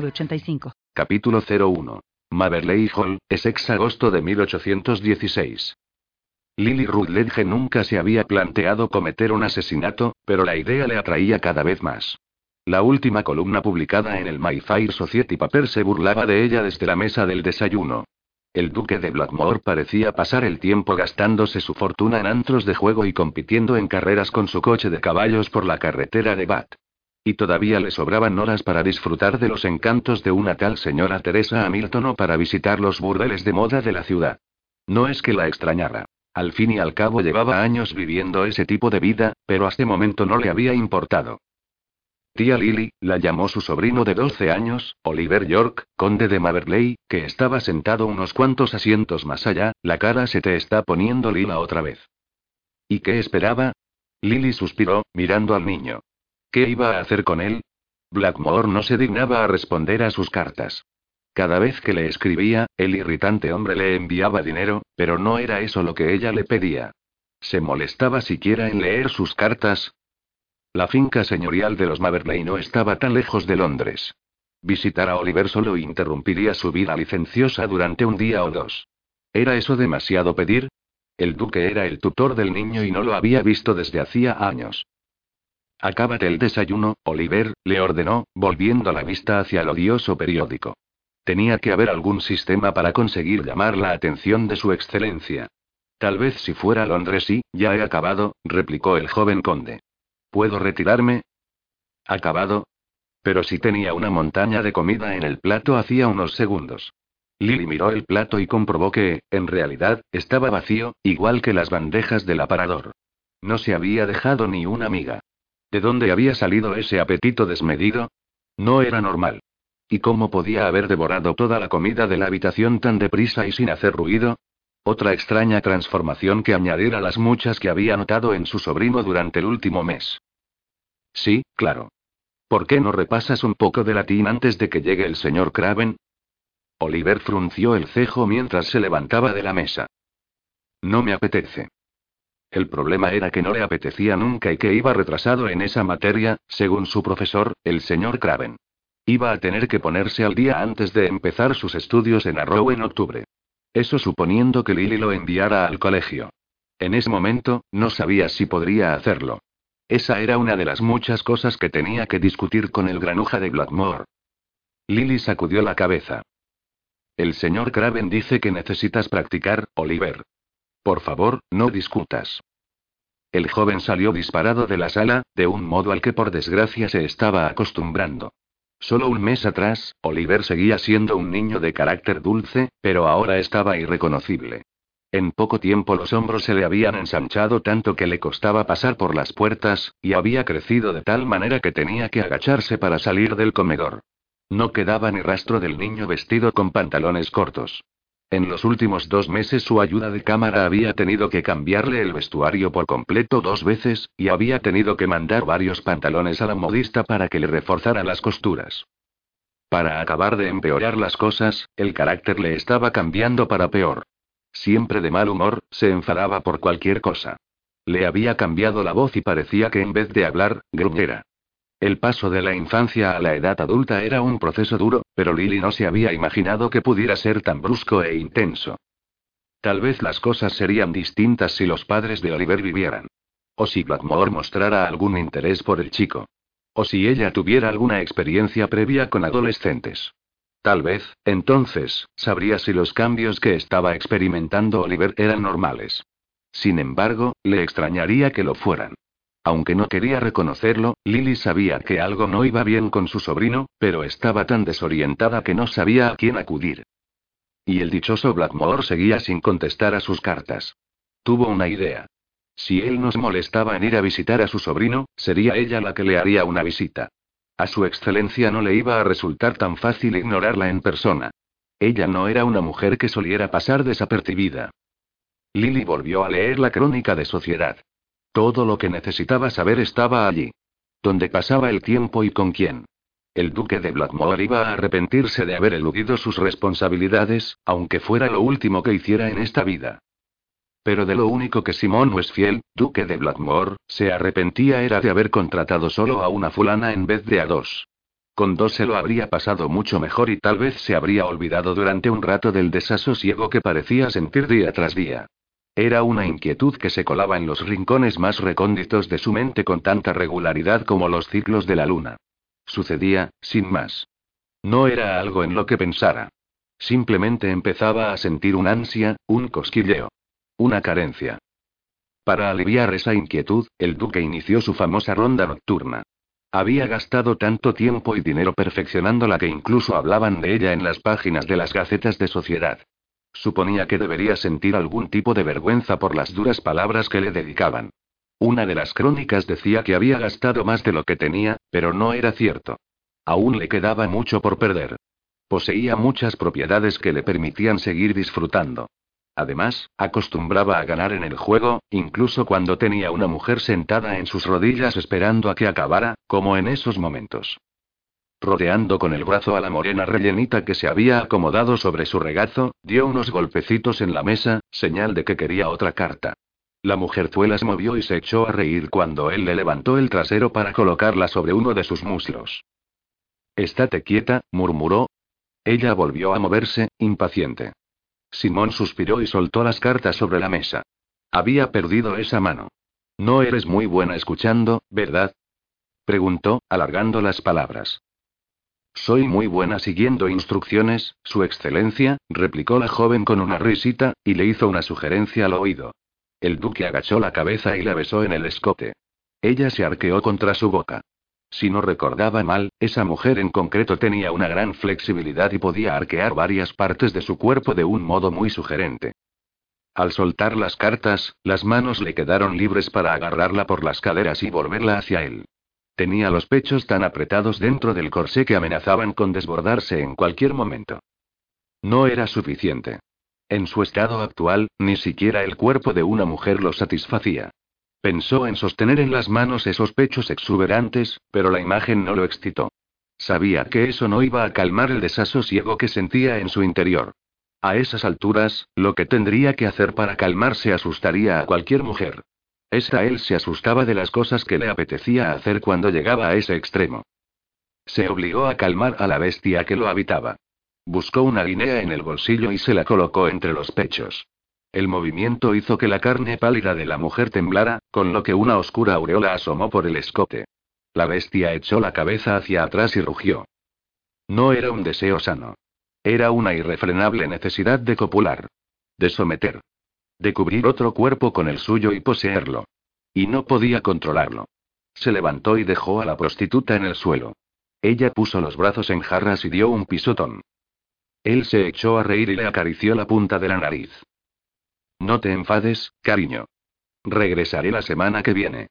906985. Capítulo 01. Maverley Hall, Essex agosto de 1816. Lily Rutledge nunca se había planteado cometer un asesinato, pero la idea le atraía cada vez más. La última columna publicada en el Mayfair Society Paper se burlaba de ella desde la mesa del desayuno. El duque de Blackmore parecía pasar el tiempo gastándose su fortuna en antros de juego y compitiendo en carreras con su coche de caballos por la carretera de Bath. Y todavía le sobraban horas para disfrutar de los encantos de una tal señora Teresa Hamilton o para visitar los burdeles de moda de la ciudad. No es que la extrañara. Al fin y al cabo llevaba años viviendo ese tipo de vida, pero hasta momento no le había importado. Tía Lily, la llamó su sobrino de 12 años, Oliver York, conde de Maverley, que estaba sentado unos cuantos asientos más allá, la cara se te está poniendo lila otra vez. ¿Y qué esperaba? Lily suspiró, mirando al niño. ¿Qué iba a hacer con él? Blackmore no se dignaba a responder a sus cartas. Cada vez que le escribía, el irritante hombre le enviaba dinero, pero no era eso lo que ella le pedía. ¿Se molestaba siquiera en leer sus cartas? La finca señorial de los Maverley no estaba tan lejos de Londres. Visitar a Oliver solo interrumpiría su vida licenciosa durante un día o dos. ¿Era eso demasiado pedir? El duque era el tutor del niño y no lo había visto desde hacía años. Acábate el desayuno, Oliver, le ordenó, volviendo la vista hacia el odioso periódico. Tenía que haber algún sistema para conseguir llamar la atención de su excelencia. Tal vez si fuera Londres sí, ya he acabado, replicó el joven conde. ¿Puedo retirarme? ¿Acabado? Pero si tenía una montaña de comida en el plato hacía unos segundos. Lily miró el plato y comprobó que, en realidad, estaba vacío, igual que las bandejas del aparador. No se había dejado ni una miga. ¿De dónde había salido ese apetito desmedido? No era normal. ¿Y cómo podía haber devorado toda la comida de la habitación tan deprisa y sin hacer ruido? Otra extraña transformación que añadir a las muchas que había notado en su sobrino durante el último mes. Sí, claro. ¿Por qué no repasas un poco de latín antes de que llegue el señor Craven? Oliver frunció el cejo mientras se levantaba de la mesa. No me apetece. El problema era que no le apetecía nunca y que iba retrasado en esa materia, según su profesor, el señor Craven. Iba a tener que ponerse al día antes de empezar sus estudios en Arrow en octubre. Eso suponiendo que Lily lo enviara al colegio. En ese momento, no sabía si podría hacerlo. Esa era una de las muchas cosas que tenía que discutir con el granuja de Blackmore. Lily sacudió la cabeza. El señor Craven dice que necesitas practicar, Oliver. Por favor, no discutas. El joven salió disparado de la sala, de un modo al que por desgracia se estaba acostumbrando. Solo un mes atrás, Oliver seguía siendo un niño de carácter dulce, pero ahora estaba irreconocible. En poco tiempo los hombros se le habían ensanchado tanto que le costaba pasar por las puertas, y había crecido de tal manera que tenía que agacharse para salir del comedor. No quedaba ni rastro del niño vestido con pantalones cortos. En los últimos dos meses su ayuda de cámara había tenido que cambiarle el vestuario por completo dos veces, y había tenido que mandar varios pantalones a la modista para que le reforzara las costuras. Para acabar de empeorar las cosas, el carácter le estaba cambiando para peor. Siempre de mal humor, se enfadaba por cualquier cosa. Le había cambiado la voz y parecía que en vez de hablar, gruñera. El paso de la infancia a la edad adulta era un proceso duro, pero Lily no se había imaginado que pudiera ser tan brusco e intenso. Tal vez las cosas serían distintas si los padres de Oliver vivieran. O si Blackmore mostrara algún interés por el chico. O si ella tuviera alguna experiencia previa con adolescentes. Tal vez, entonces, sabría si los cambios que estaba experimentando Oliver eran normales. Sin embargo, le extrañaría que lo fueran. Aunque no quería reconocerlo, Lily sabía que algo no iba bien con su sobrino, pero estaba tan desorientada que no sabía a quién acudir. Y el dichoso Blackmore seguía sin contestar a sus cartas. Tuvo una idea. Si él nos molestaba en ir a visitar a su sobrino, sería ella la que le haría una visita. A su excelencia no le iba a resultar tan fácil ignorarla en persona. Ella no era una mujer que soliera pasar desapercibida. Lily volvió a leer la crónica de sociedad. Todo lo que necesitaba saber estaba allí. Dónde pasaba el tiempo y con quién. El duque de Blackmore iba a arrepentirse de haber eludido sus responsabilidades, aunque fuera lo último que hiciera en esta vida. Pero de lo único que Simón Westfield, duque de Blackmore, se arrepentía era de haber contratado solo a una fulana en vez de a dos. Con dos se lo habría pasado mucho mejor y tal vez se habría olvidado durante un rato del desasosiego que parecía sentir día tras día. Era una inquietud que se colaba en los rincones más recónditos de su mente con tanta regularidad como los ciclos de la luna. Sucedía, sin más. No era algo en lo que pensara. Simplemente empezaba a sentir un ansia, un cosquilleo. Una carencia. Para aliviar esa inquietud, el duque inició su famosa ronda nocturna. Había gastado tanto tiempo y dinero perfeccionándola que incluso hablaban de ella en las páginas de las gacetas de sociedad. Suponía que debería sentir algún tipo de vergüenza por las duras palabras que le dedicaban. Una de las crónicas decía que había gastado más de lo que tenía, pero no era cierto. Aún le quedaba mucho por perder. Poseía muchas propiedades que le permitían seguir disfrutando. Además, acostumbraba a ganar en el juego, incluso cuando tenía una mujer sentada en sus rodillas esperando a que acabara, como en esos momentos. Rodeando con el brazo a la morena rellenita que se había acomodado sobre su regazo, dio unos golpecitos en la mesa, señal de que quería otra carta. La mujerzuela se movió y se echó a reír cuando él le levantó el trasero para colocarla sobre uno de sus muslos. Estate quieta, murmuró. Ella volvió a moverse, impaciente. Simón suspiró y soltó las cartas sobre la mesa. Había perdido esa mano. No eres muy buena escuchando, ¿verdad? preguntó, alargando las palabras. Soy muy buena siguiendo instrucciones, Su Excelencia, replicó la joven con una risita, y le hizo una sugerencia al oído. El duque agachó la cabeza y la besó en el escote. Ella se arqueó contra su boca. Si no recordaba mal, esa mujer en concreto tenía una gran flexibilidad y podía arquear varias partes de su cuerpo de un modo muy sugerente. Al soltar las cartas, las manos le quedaron libres para agarrarla por las caderas y volverla hacia él. Tenía los pechos tan apretados dentro del corsé que amenazaban con desbordarse en cualquier momento. No era suficiente. En su estado actual, ni siquiera el cuerpo de una mujer lo satisfacía. Pensó en sostener en las manos esos pechos exuberantes, pero la imagen no lo excitó. Sabía que eso no iba a calmar el desasosiego que sentía en su interior. A esas alturas, lo que tendría que hacer para calmarse asustaría a cualquier mujer. Esta él se asustaba de las cosas que le apetecía hacer cuando llegaba a ese extremo. Se obligó a calmar a la bestia que lo habitaba. Buscó una guinea en el bolsillo y se la colocó entre los pechos. El movimiento hizo que la carne pálida de la mujer temblara, con lo que una oscura aureola asomó por el escote. La bestia echó la cabeza hacia atrás y rugió. No era un deseo sano. Era una irrefrenable necesidad de copular. De someter. De cubrir otro cuerpo con el suyo y poseerlo. Y no podía controlarlo. Se levantó y dejó a la prostituta en el suelo. Ella puso los brazos en jarras y dio un pisotón. Él se echó a reír y le acarició la punta de la nariz. No te enfades, cariño. Regresaré la semana que viene.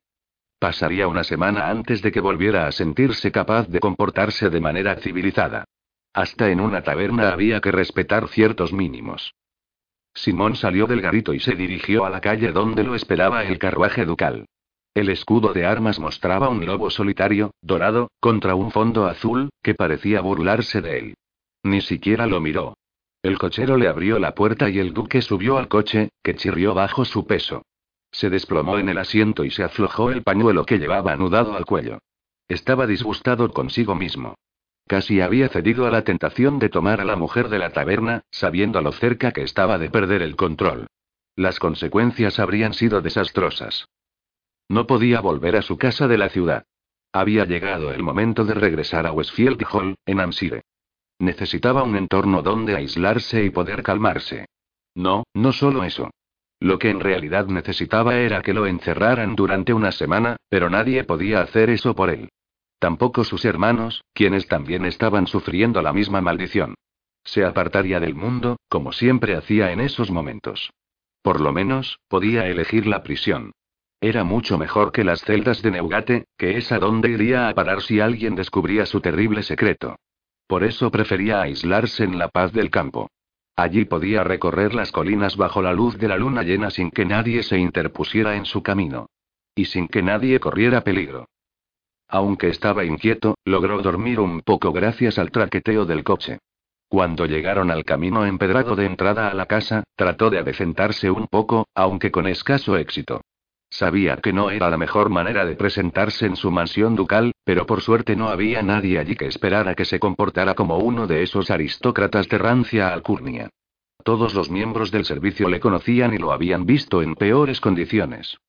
Pasaría una semana antes de que volviera a sentirse capaz de comportarse de manera civilizada. Hasta en una taberna había que respetar ciertos mínimos. Simón salió del garito y se dirigió a la calle donde lo esperaba el carruaje ducal. El escudo de armas mostraba un lobo solitario, dorado, contra un fondo azul, que parecía burlarse de él. Ni siquiera lo miró. El cochero le abrió la puerta y el duque subió al coche, que chirrió bajo su peso. Se desplomó en el asiento y se aflojó el pañuelo que llevaba anudado al cuello. Estaba disgustado consigo mismo. Casi había cedido a la tentación de tomar a la mujer de la taberna, sabiendo lo cerca que estaba de perder el control. Las consecuencias habrían sido desastrosas. No podía volver a su casa de la ciudad. Había llegado el momento de regresar a Westfield Hall, en Amsire. Necesitaba un entorno donde aislarse y poder calmarse. No, no solo eso. Lo que en realidad necesitaba era que lo encerraran durante una semana, pero nadie podía hacer eso por él. Tampoco sus hermanos, quienes también estaban sufriendo la misma maldición. Se apartaría del mundo, como siempre hacía en esos momentos. Por lo menos, podía elegir la prisión. Era mucho mejor que las celdas de Neugate, que es a donde iría a parar si alguien descubría su terrible secreto. Por eso prefería aislarse en la paz del campo. Allí podía recorrer las colinas bajo la luz de la luna llena sin que nadie se interpusiera en su camino. Y sin que nadie corriera peligro. Aunque estaba inquieto, logró dormir un poco gracias al traqueteo del coche. Cuando llegaron al camino empedrado de entrada a la casa, trató de adecentarse un poco, aunque con escaso éxito. Sabía que no era la mejor manera de presentarse en su mansión ducal, pero por suerte no había nadie allí que esperara que se comportara como uno de esos aristócratas de rancia alcurnia. Todos los miembros del servicio le conocían y lo habían visto en peores condiciones.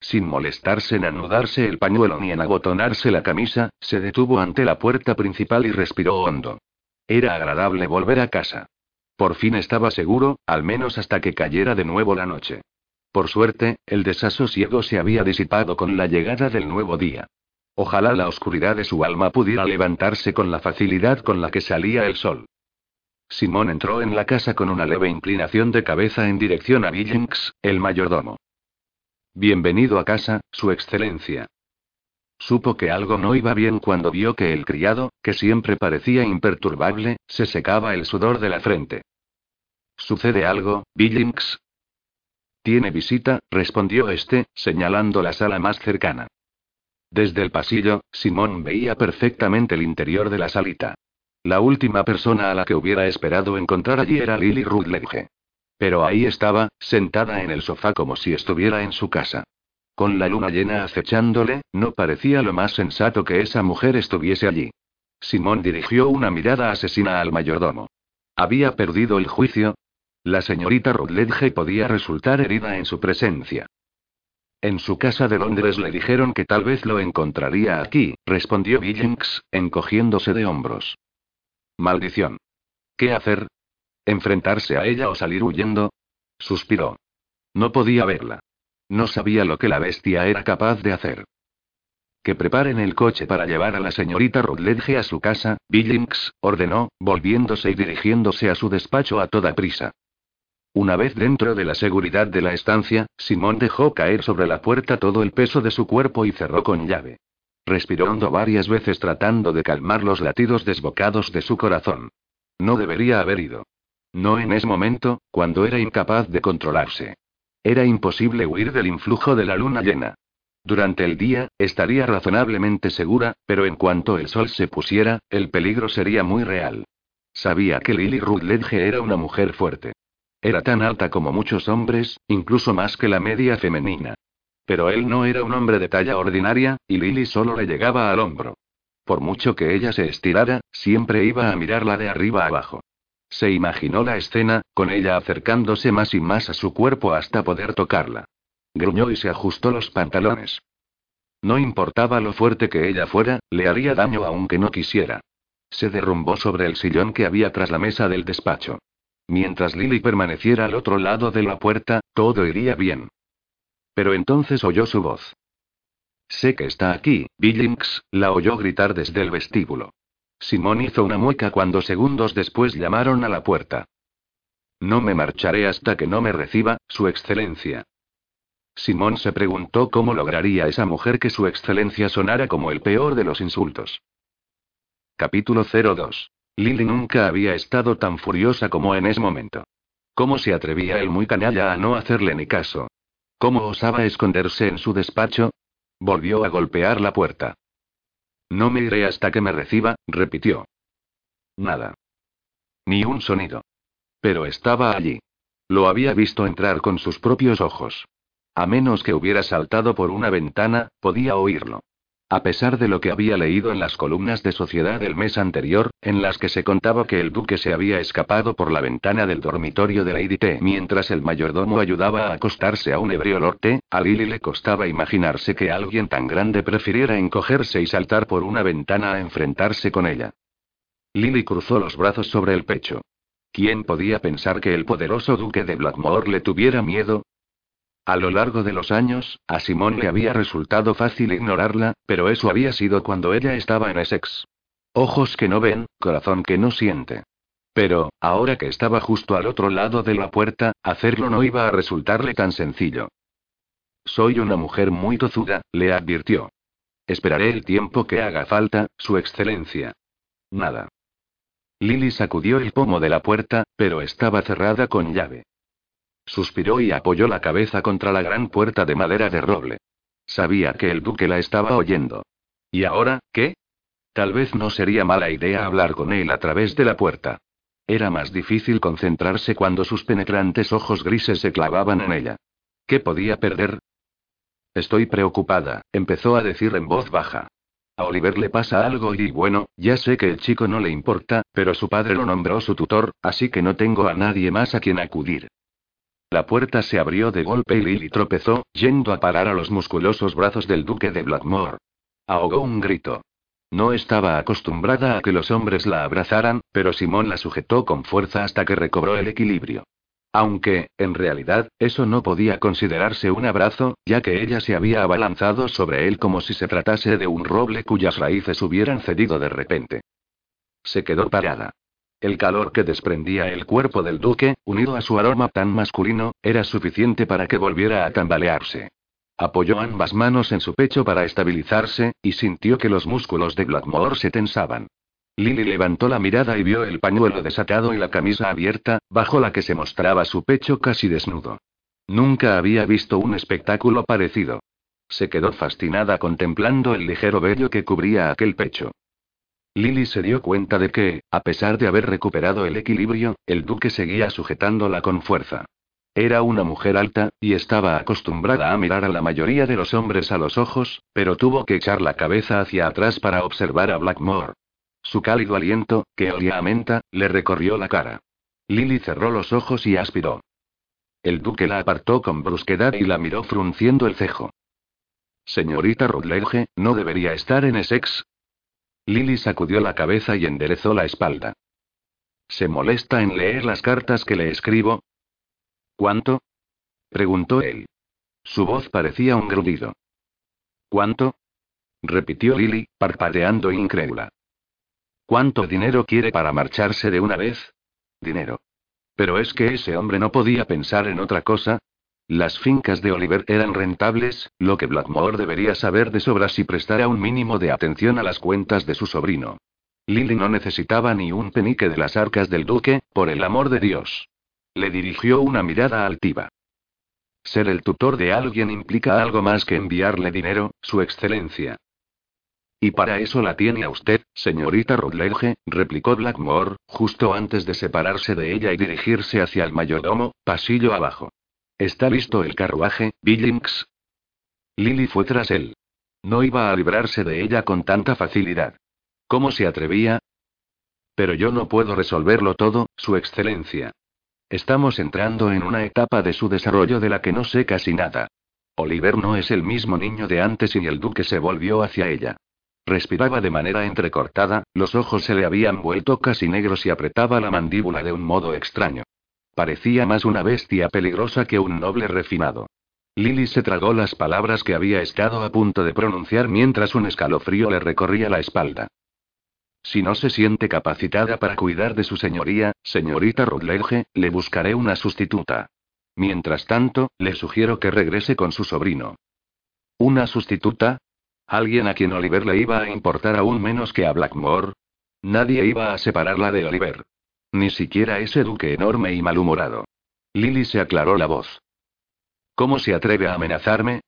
Sin molestarse en anudarse el pañuelo ni en abotonarse la camisa, se detuvo ante la puerta principal y respiró hondo. Era agradable volver a casa. Por fin estaba seguro, al menos hasta que cayera de nuevo la noche. Por suerte, el desasosiego se había disipado con la llegada del nuevo día. Ojalá la oscuridad de su alma pudiera levantarse con la facilidad con la que salía el sol. Simón entró en la casa con una leve inclinación de cabeza en dirección a Billings, el mayordomo. Bienvenido a casa, Su Excelencia. Supo que algo no iba bien cuando vio que el criado, que siempre parecía imperturbable, se secaba el sudor de la frente. ¿Sucede algo, Billings? Tiene visita, respondió este, señalando la sala más cercana. Desde el pasillo, Simón veía perfectamente el interior de la salita. La última persona a la que hubiera esperado encontrar allí era Lily Rutledge. Pero ahí estaba, sentada en el sofá como si estuviera en su casa. Con la luna llena acechándole, no parecía lo más sensato que esa mujer estuviese allí. Simón dirigió una mirada asesina al mayordomo. ¿Había perdido el juicio? La señorita Rutledge podía resultar herida en su presencia. En su casa de Londres le dijeron que tal vez lo encontraría aquí, respondió Billings, encogiéndose de hombros. Maldición. ¿Qué hacer? ¿Enfrentarse a ella o salir huyendo? Suspiró. No podía verla. No sabía lo que la bestia era capaz de hacer. Que preparen el coche para llevar a la señorita Rutledge a su casa, Billings, ordenó, volviéndose y dirigiéndose a su despacho a toda prisa. Una vez dentro de la seguridad de la estancia, Simón dejó caer sobre la puerta todo el peso de su cuerpo y cerró con llave. Respiró varias veces tratando de calmar los latidos desbocados de su corazón. No debería haber ido. No en ese momento, cuando era incapaz de controlarse. Era imposible huir del influjo de la luna llena. Durante el día, estaría razonablemente segura, pero en cuanto el sol se pusiera, el peligro sería muy real. Sabía que Lily Rutledge era una mujer fuerte. Era tan alta como muchos hombres, incluso más que la media femenina. Pero él no era un hombre de talla ordinaria, y Lily solo le llegaba al hombro. Por mucho que ella se estirara, siempre iba a mirarla de arriba abajo. Se imaginó la escena, con ella acercándose más y más a su cuerpo hasta poder tocarla. Gruñó y se ajustó los pantalones. No importaba lo fuerte que ella fuera, le haría daño aunque no quisiera. Se derrumbó sobre el sillón que había tras la mesa del despacho. Mientras Lily permaneciera al otro lado de la puerta, todo iría bien. Pero entonces oyó su voz. Sé que está aquí, Billings, la oyó gritar desde el vestíbulo. Simón hizo una mueca cuando segundos después llamaron a la puerta. No me marcharé hasta que no me reciba, Su Excelencia. Simón se preguntó cómo lograría esa mujer que Su Excelencia sonara como el peor de los insultos. Capítulo 02. Lily nunca había estado tan furiosa como en ese momento. ¿Cómo se atrevía el muy canalla a no hacerle ni caso? ¿Cómo osaba esconderse en su despacho? Volvió a golpear la puerta. No me iré hasta que me reciba, repitió. Nada. Ni un sonido. Pero estaba allí. Lo había visto entrar con sus propios ojos. A menos que hubiera saltado por una ventana, podía oírlo. A pesar de lo que había leído en las columnas de Sociedad del mes anterior, en las que se contaba que el duque se había escapado por la ventana del dormitorio de Lady T mientras el mayordomo ayudaba a acostarse a un ebrio lord a Lily le costaba imaginarse que alguien tan grande prefiriera encogerse y saltar por una ventana a enfrentarse con ella. Lily cruzó los brazos sobre el pecho. ¿Quién podía pensar que el poderoso duque de Blackmore le tuviera miedo? A lo largo de los años, a Simón le había resultado fácil ignorarla, pero eso había sido cuando ella estaba en Essex. Ojos que no ven, corazón que no siente. Pero, ahora que estaba justo al otro lado de la puerta, hacerlo no iba a resultarle tan sencillo. Soy una mujer muy tozuda, le advirtió. Esperaré el tiempo que haga falta, Su Excelencia. Nada. Lily sacudió el pomo de la puerta, pero estaba cerrada con llave. Suspiró y apoyó la cabeza contra la gran puerta de madera de roble. Sabía que el duque la estaba oyendo. ¿Y ahora, qué? Tal vez no sería mala idea hablar con él a través de la puerta. Era más difícil concentrarse cuando sus penetrantes ojos grises se clavaban en ella. ¿Qué podía perder? Estoy preocupada, empezó a decir en voz baja. A Oliver le pasa algo y bueno, ya sé que el chico no le importa, pero su padre lo nombró su tutor, así que no tengo a nadie más a quien acudir. La puerta se abrió de golpe y Lily tropezó, yendo a parar a los musculosos brazos del duque de Blackmore. Ahogó un grito. No estaba acostumbrada a que los hombres la abrazaran, pero Simón la sujetó con fuerza hasta que recobró el equilibrio. Aunque, en realidad, eso no podía considerarse un abrazo, ya que ella se había abalanzado sobre él como si se tratase de un roble cuyas raíces hubieran cedido de repente. Se quedó parada. El calor que desprendía el cuerpo del duque, unido a su aroma tan masculino, era suficiente para que volviera a tambalearse. Apoyó ambas manos en su pecho para estabilizarse, y sintió que los músculos de Blackmore se tensaban. Lily levantó la mirada y vio el pañuelo desatado y la camisa abierta, bajo la que se mostraba su pecho casi desnudo. Nunca había visto un espectáculo parecido. Se quedó fascinada contemplando el ligero vello que cubría aquel pecho. Lily se dio cuenta de que, a pesar de haber recuperado el equilibrio, el duque seguía sujetándola con fuerza. Era una mujer alta, y estaba acostumbrada a mirar a la mayoría de los hombres a los ojos, pero tuvo que echar la cabeza hacia atrás para observar a Blackmore. Su cálido aliento, que olía a menta, le recorrió la cara. Lily cerró los ojos y aspiró. El duque la apartó con brusquedad y la miró frunciendo el cejo. Señorita Rutledge, ¿no debería estar en Essex? Lily sacudió la cabeza y enderezó la espalda. ¿Se molesta en leer las cartas que le escribo? ¿Cuánto? preguntó él. Su voz parecía un grudido. ¿Cuánto? repitió Lily, parpadeando incrédula. ¿Cuánto dinero quiere para marcharse de una vez? Dinero. Pero es que ese hombre no podía pensar en otra cosa, las fincas de Oliver eran rentables, lo que Blackmore debería saber de sobra si prestara un mínimo de atención a las cuentas de su sobrino. Lily no necesitaba ni un penique de las arcas del duque, por el amor de Dios. Le dirigió una mirada altiva. Ser el tutor de alguien implica algo más que enviarle dinero, su excelencia. Y para eso la tiene a usted, señorita Rutledge, replicó Blackmore, justo antes de separarse de ella y dirigirse hacia el mayordomo, pasillo abajo. ¿Está listo el carruaje, Billings? Lily fue tras él. No iba a librarse de ella con tanta facilidad. ¿Cómo se atrevía? Pero yo no puedo resolverlo todo, Su Excelencia. Estamos entrando en una etapa de su desarrollo de la que no sé casi nada. Oliver no es el mismo niño de antes y el duque se volvió hacia ella. Respiraba de manera entrecortada, los ojos se le habían vuelto casi negros y apretaba la mandíbula de un modo extraño. Parecía más una bestia peligrosa que un noble refinado. Lily se tragó las palabras que había estado a punto de pronunciar mientras un escalofrío le recorría la espalda. Si no se siente capacitada para cuidar de su señoría, señorita Rutledge, le buscaré una sustituta. Mientras tanto, le sugiero que regrese con su sobrino. ¿Una sustituta? ¿Alguien a quien Oliver le iba a importar aún menos que a Blackmore? Nadie iba a separarla de Oliver. Ni siquiera ese duque enorme y malhumorado. Lily se aclaró la voz. ¿Cómo se atreve a amenazarme?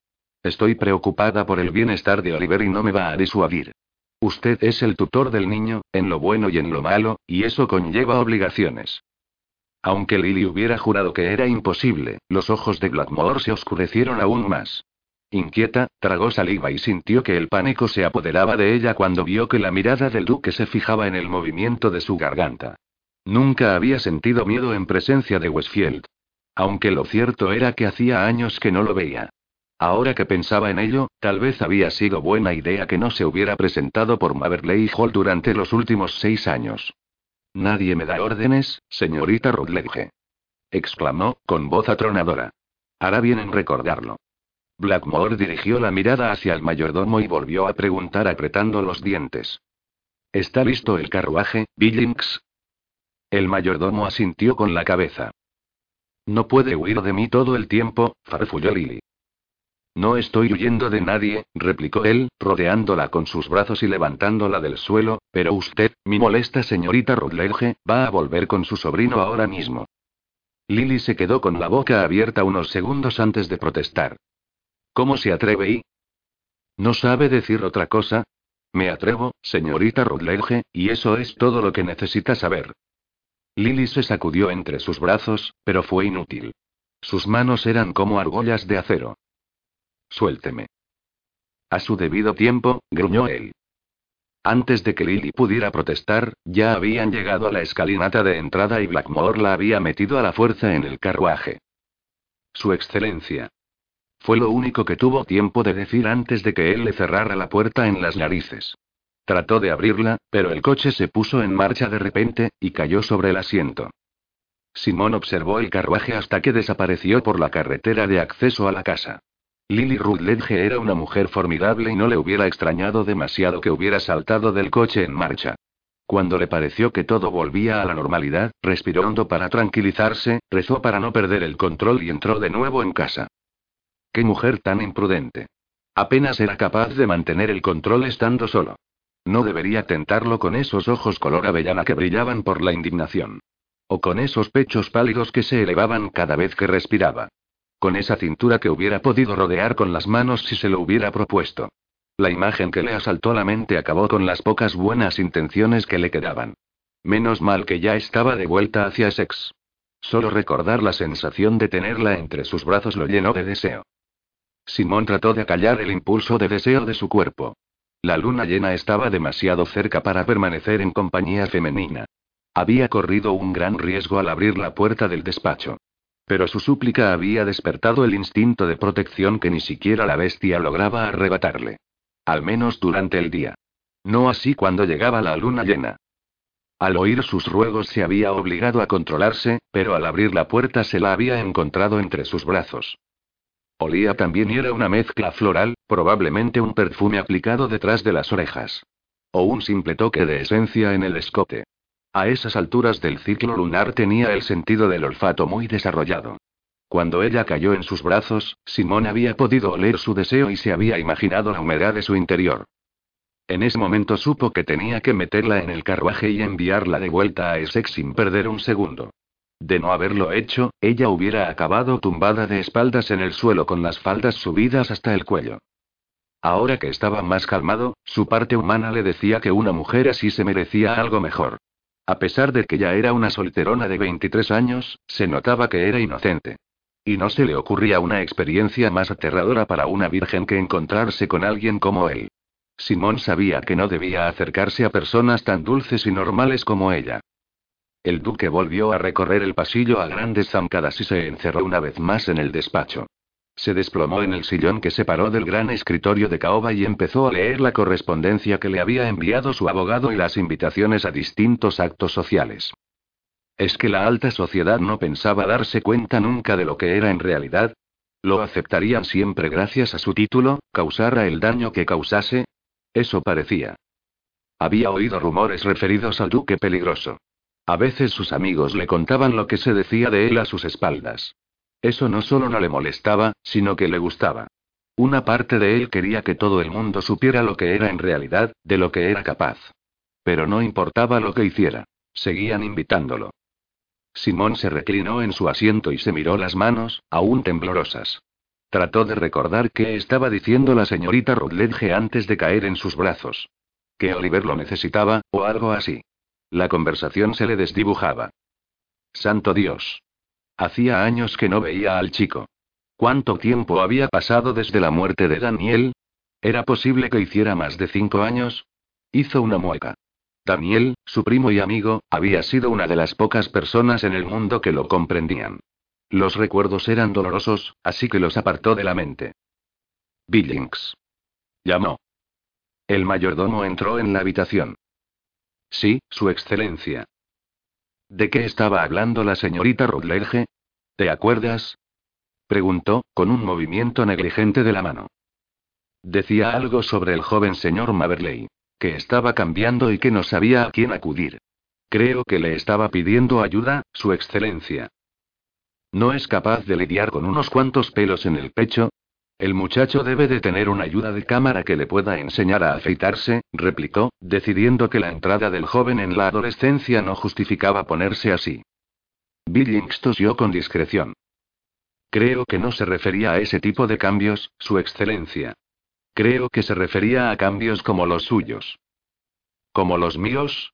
Estoy preocupada por el bienestar de Oliver y no me va a disuadir. Usted es el tutor del niño, en lo bueno y en lo malo, y eso conlleva obligaciones. Aunque Lily hubiera jurado que era imposible, los ojos de Blackmore se oscurecieron aún más. Inquieta, tragó saliva y sintió que el pánico se apoderaba de ella cuando vio que la mirada del duque se fijaba en el movimiento de su garganta. Nunca había sentido miedo en presencia de Westfield. Aunque lo cierto era que hacía años que no lo veía. Ahora que pensaba en ello, tal vez había sido buena idea que no se hubiera presentado por Maverley Hall durante los últimos seis años. Nadie me da órdenes, señorita Rutledge. exclamó, con voz atronadora. Hará bien en recordarlo. Blackmore dirigió la mirada hacia el mayordomo y volvió a preguntar apretando los dientes. ¿Está listo el carruaje, Billings? El mayordomo asintió con la cabeza. No puede huir de mí todo el tiempo, farfulló Lily. No estoy huyendo de nadie, replicó él, rodeándola con sus brazos y levantándola del suelo, pero usted, mi molesta señorita Rutledge, va a volver con su sobrino ahora mismo. Lily se quedó con la boca abierta unos segundos antes de protestar. ¿Cómo se atreve y? ¿No sabe decir otra cosa? Me atrevo, señorita Rutledge, y eso es todo lo que necesita saber. Lily se sacudió entre sus brazos, pero fue inútil. Sus manos eran como argollas de acero. Suélteme. A su debido tiempo, gruñó él. Antes de que Lily pudiera protestar, ya habían llegado a la escalinata de entrada y Blackmore la había metido a la fuerza en el carruaje. Su excelencia. Fue lo único que tuvo tiempo de decir antes de que él le cerrara la puerta en las narices. Trató de abrirla, pero el coche se puso en marcha de repente, y cayó sobre el asiento. Simón observó el carruaje hasta que desapareció por la carretera de acceso a la casa. Lily Rutledge era una mujer formidable y no le hubiera extrañado demasiado que hubiera saltado del coche en marcha. Cuando le pareció que todo volvía a la normalidad, respiró hondo para tranquilizarse, rezó para no perder el control y entró de nuevo en casa. Qué mujer tan imprudente. Apenas era capaz de mantener el control estando solo. No debería tentarlo con esos ojos color avellana que brillaban por la indignación. O con esos pechos pálidos que se elevaban cada vez que respiraba. Con esa cintura que hubiera podido rodear con las manos si se lo hubiera propuesto. La imagen que le asaltó la mente acabó con las pocas buenas intenciones que le quedaban. Menos mal que ya estaba de vuelta hacia Sex. Solo recordar la sensación de tenerla entre sus brazos lo llenó de deseo. Simón trató de acallar el impulso de deseo de su cuerpo. La luna llena estaba demasiado cerca para permanecer en compañía femenina. Había corrido un gran riesgo al abrir la puerta del despacho. Pero su súplica había despertado el instinto de protección que ni siquiera la bestia lograba arrebatarle. Al menos durante el día. No así cuando llegaba la luna llena. Al oír sus ruegos se había obligado a controlarse, pero al abrir la puerta se la había encontrado entre sus brazos. Olía también era una mezcla floral, probablemente un perfume aplicado detrás de las orejas. O un simple toque de esencia en el escote. A esas alturas del ciclo lunar tenía el sentido del olfato muy desarrollado. Cuando ella cayó en sus brazos, Simón había podido oler su deseo y se había imaginado la humedad de su interior. En ese momento supo que tenía que meterla en el carruaje y enviarla de vuelta a Essex sin perder un segundo. De no haberlo hecho, ella hubiera acabado tumbada de espaldas en el suelo con las faldas subidas hasta el cuello. Ahora que estaba más calmado, su parte humana le decía que una mujer así se merecía algo mejor. A pesar de que ya era una solterona de 23 años, se notaba que era inocente. Y no se le ocurría una experiencia más aterradora para una virgen que encontrarse con alguien como él. Simón sabía que no debía acercarse a personas tan dulces y normales como ella. El duque volvió a recorrer el pasillo a grandes zancadas y se encerró una vez más en el despacho. Se desplomó en el sillón que separó del gran escritorio de caoba y empezó a leer la correspondencia que le había enviado su abogado y las invitaciones a distintos actos sociales. ¿Es que la alta sociedad no pensaba darse cuenta nunca de lo que era en realidad? ¿Lo aceptarían siempre gracias a su título, causara el daño que causase? Eso parecía. Había oído rumores referidos al duque peligroso. A veces sus amigos le contaban lo que se decía de él a sus espaldas. Eso no solo no le molestaba, sino que le gustaba. Una parte de él quería que todo el mundo supiera lo que era en realidad, de lo que era capaz. Pero no importaba lo que hiciera. Seguían invitándolo. Simón se reclinó en su asiento y se miró las manos, aún temblorosas. Trató de recordar qué estaba diciendo la señorita Rutledge antes de caer en sus brazos. Que Oliver lo necesitaba, o algo así. La conversación se le desdibujaba. Santo Dios. Hacía años que no veía al chico. ¿Cuánto tiempo había pasado desde la muerte de Daniel? ¿Era posible que hiciera más de cinco años? Hizo una mueca. Daniel, su primo y amigo, había sido una de las pocas personas en el mundo que lo comprendían. Los recuerdos eran dolorosos, así que los apartó de la mente. Billings. Llamó. El mayordomo entró en la habitación. Sí, Su Excelencia. ¿De qué estaba hablando la señorita Rutledge? ¿Te acuerdas? Preguntó, con un movimiento negligente de la mano. Decía algo sobre el joven señor Maverley, que estaba cambiando y que no sabía a quién acudir. Creo que le estaba pidiendo ayuda, Su Excelencia. ¿No es capaz de lidiar con unos cuantos pelos en el pecho? El muchacho debe de tener una ayuda de cámara que le pueda enseñar a afeitarse, replicó, decidiendo que la entrada del joven en la adolescencia no justificaba ponerse así. Billings tosió con discreción. Creo que no se refería a ese tipo de cambios, Su Excelencia. Creo que se refería a cambios como los suyos. ¿Como los míos?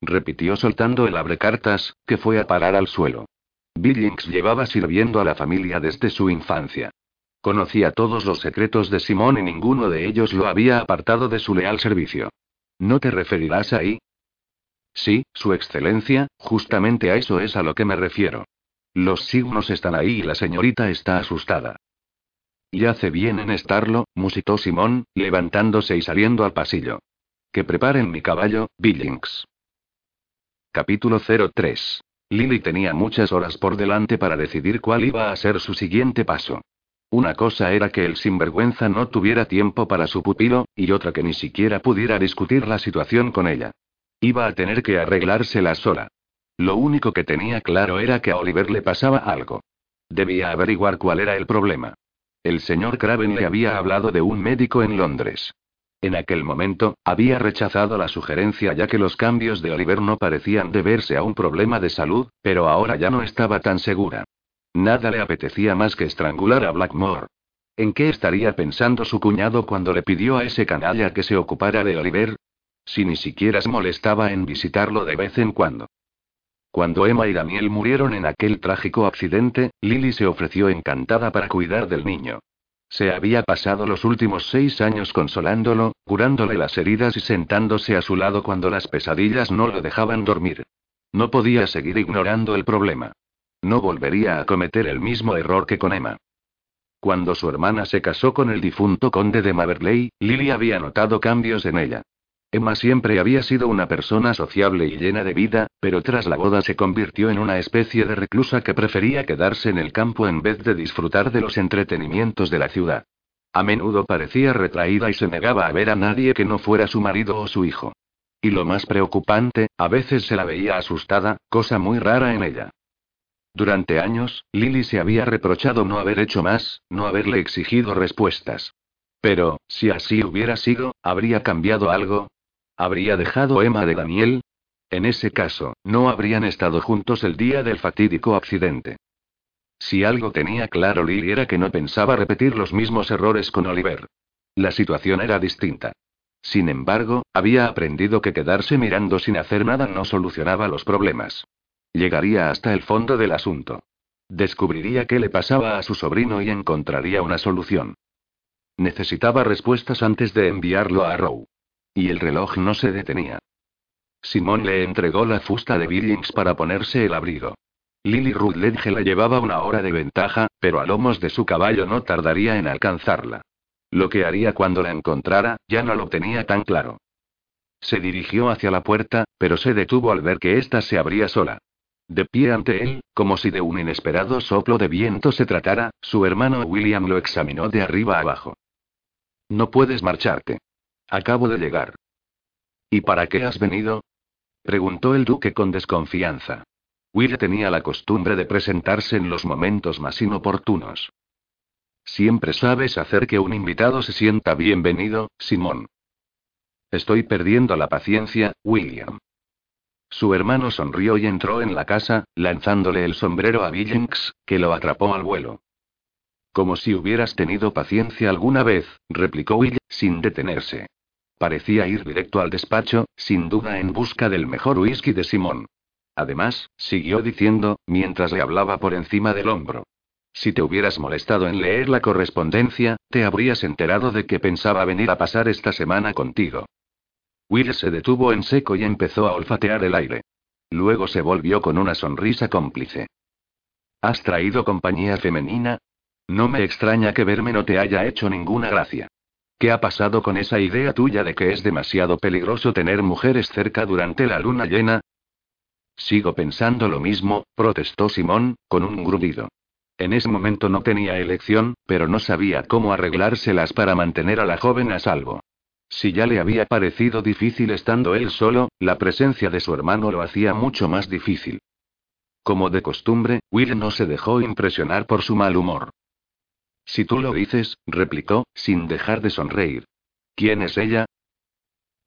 repitió soltando el abrecartas, que fue a parar al suelo. Billings llevaba sirviendo a la familia desde su infancia. Conocía todos los secretos de Simón y ninguno de ellos lo había apartado de su leal servicio. ¿No te referirás ahí? Sí, Su Excelencia, justamente a eso es a lo que me refiero. Los signos están ahí y la señorita está asustada. Y hace bien en estarlo, musitó Simón, levantándose y saliendo al pasillo. Que preparen mi caballo, Billings. Capítulo 03. Lily tenía muchas horas por delante para decidir cuál iba a ser su siguiente paso. Una cosa era que el sinvergüenza no tuviera tiempo para su pupilo, y otra que ni siquiera pudiera discutir la situación con ella. Iba a tener que arreglársela sola. Lo único que tenía claro era que a Oliver le pasaba algo. Debía averiguar cuál era el problema. El señor Craven le había hablado de un médico en Londres. En aquel momento, había rechazado la sugerencia ya que los cambios de Oliver no parecían deberse a un problema de salud, pero ahora ya no estaba tan segura. Nada le apetecía más que estrangular a Blackmore. ¿En qué estaría pensando su cuñado cuando le pidió a ese canalla que se ocupara de Oliver? Si ni siquiera se molestaba en visitarlo de vez en cuando. Cuando Emma y Daniel murieron en aquel trágico accidente, Lily se ofreció encantada para cuidar del niño. Se había pasado los últimos seis años consolándolo, curándole las heridas y sentándose a su lado cuando las pesadillas no lo dejaban dormir. No podía seguir ignorando el problema. No volvería a cometer el mismo error que con Emma. Cuando su hermana se casó con el difunto conde de Maverley, Lily había notado cambios en ella. Emma siempre había sido una persona sociable y llena de vida, pero tras la boda se convirtió en una especie de reclusa que prefería quedarse en el campo en vez de disfrutar de los entretenimientos de la ciudad. A menudo parecía retraída y se negaba a ver a nadie que no fuera su marido o su hijo. Y lo más preocupante, a veces se la veía asustada, cosa muy rara en ella. Durante años, Lily se había reprochado no haber hecho más, no haberle exigido respuestas. Pero, si así hubiera sido, ¿habría cambiado algo? ¿Habría dejado Emma de Daniel? En ese caso, no habrían estado juntos el día del fatídico accidente. Si algo tenía claro Lily era que no pensaba repetir los mismos errores con Oliver. La situación era distinta. Sin embargo, había aprendido que quedarse mirando sin hacer nada no solucionaba los problemas. Llegaría hasta el fondo del asunto. Descubriría qué le pasaba a su sobrino y encontraría una solución. Necesitaba respuestas antes de enviarlo a Row. Y el reloj no se detenía. Simón le entregó la fusta de Billings para ponerse el abrigo. Lily Rutledge la llevaba una hora de ventaja, pero a lomos de su caballo no tardaría en alcanzarla. Lo que haría cuando la encontrara, ya no lo tenía tan claro. Se dirigió hacia la puerta, pero se detuvo al ver que ésta se abría sola. De pie ante él, como si de un inesperado soplo de viento se tratara, su hermano William lo examinó de arriba abajo. No puedes marcharte. Acabo de llegar. ¿Y para qué has venido? preguntó el duque con desconfianza. Will tenía la costumbre de presentarse en los momentos más inoportunos. Siempre sabes hacer que un invitado se sienta bienvenido, Simón. Estoy perdiendo la paciencia, William. Su hermano sonrió y entró en la casa, lanzándole el sombrero a Billings, que lo atrapó al vuelo. Como si hubieras tenido paciencia alguna vez, replicó Will, sin detenerse. Parecía ir directo al despacho, sin duda en busca del mejor whisky de Simón. Además, siguió diciendo, mientras le hablaba por encima del hombro. Si te hubieras molestado en leer la correspondencia, te habrías enterado de que pensaba venir a pasar esta semana contigo. Will se detuvo en seco y empezó a olfatear el aire. Luego se volvió con una sonrisa cómplice. ¿Has traído compañía femenina? No me extraña que verme no te haya hecho ninguna gracia. ¿Qué ha pasado con esa idea tuya de que es demasiado peligroso tener mujeres cerca durante la luna llena? Sigo pensando lo mismo, protestó Simón, con un grudido. En ese momento no tenía elección, pero no sabía cómo arreglárselas para mantener a la joven a salvo. Si ya le había parecido difícil estando él solo, la presencia de su hermano lo hacía mucho más difícil. Como de costumbre, Will no se dejó impresionar por su mal humor. Si tú lo dices, replicó, sin dejar de sonreír. ¿Quién es ella?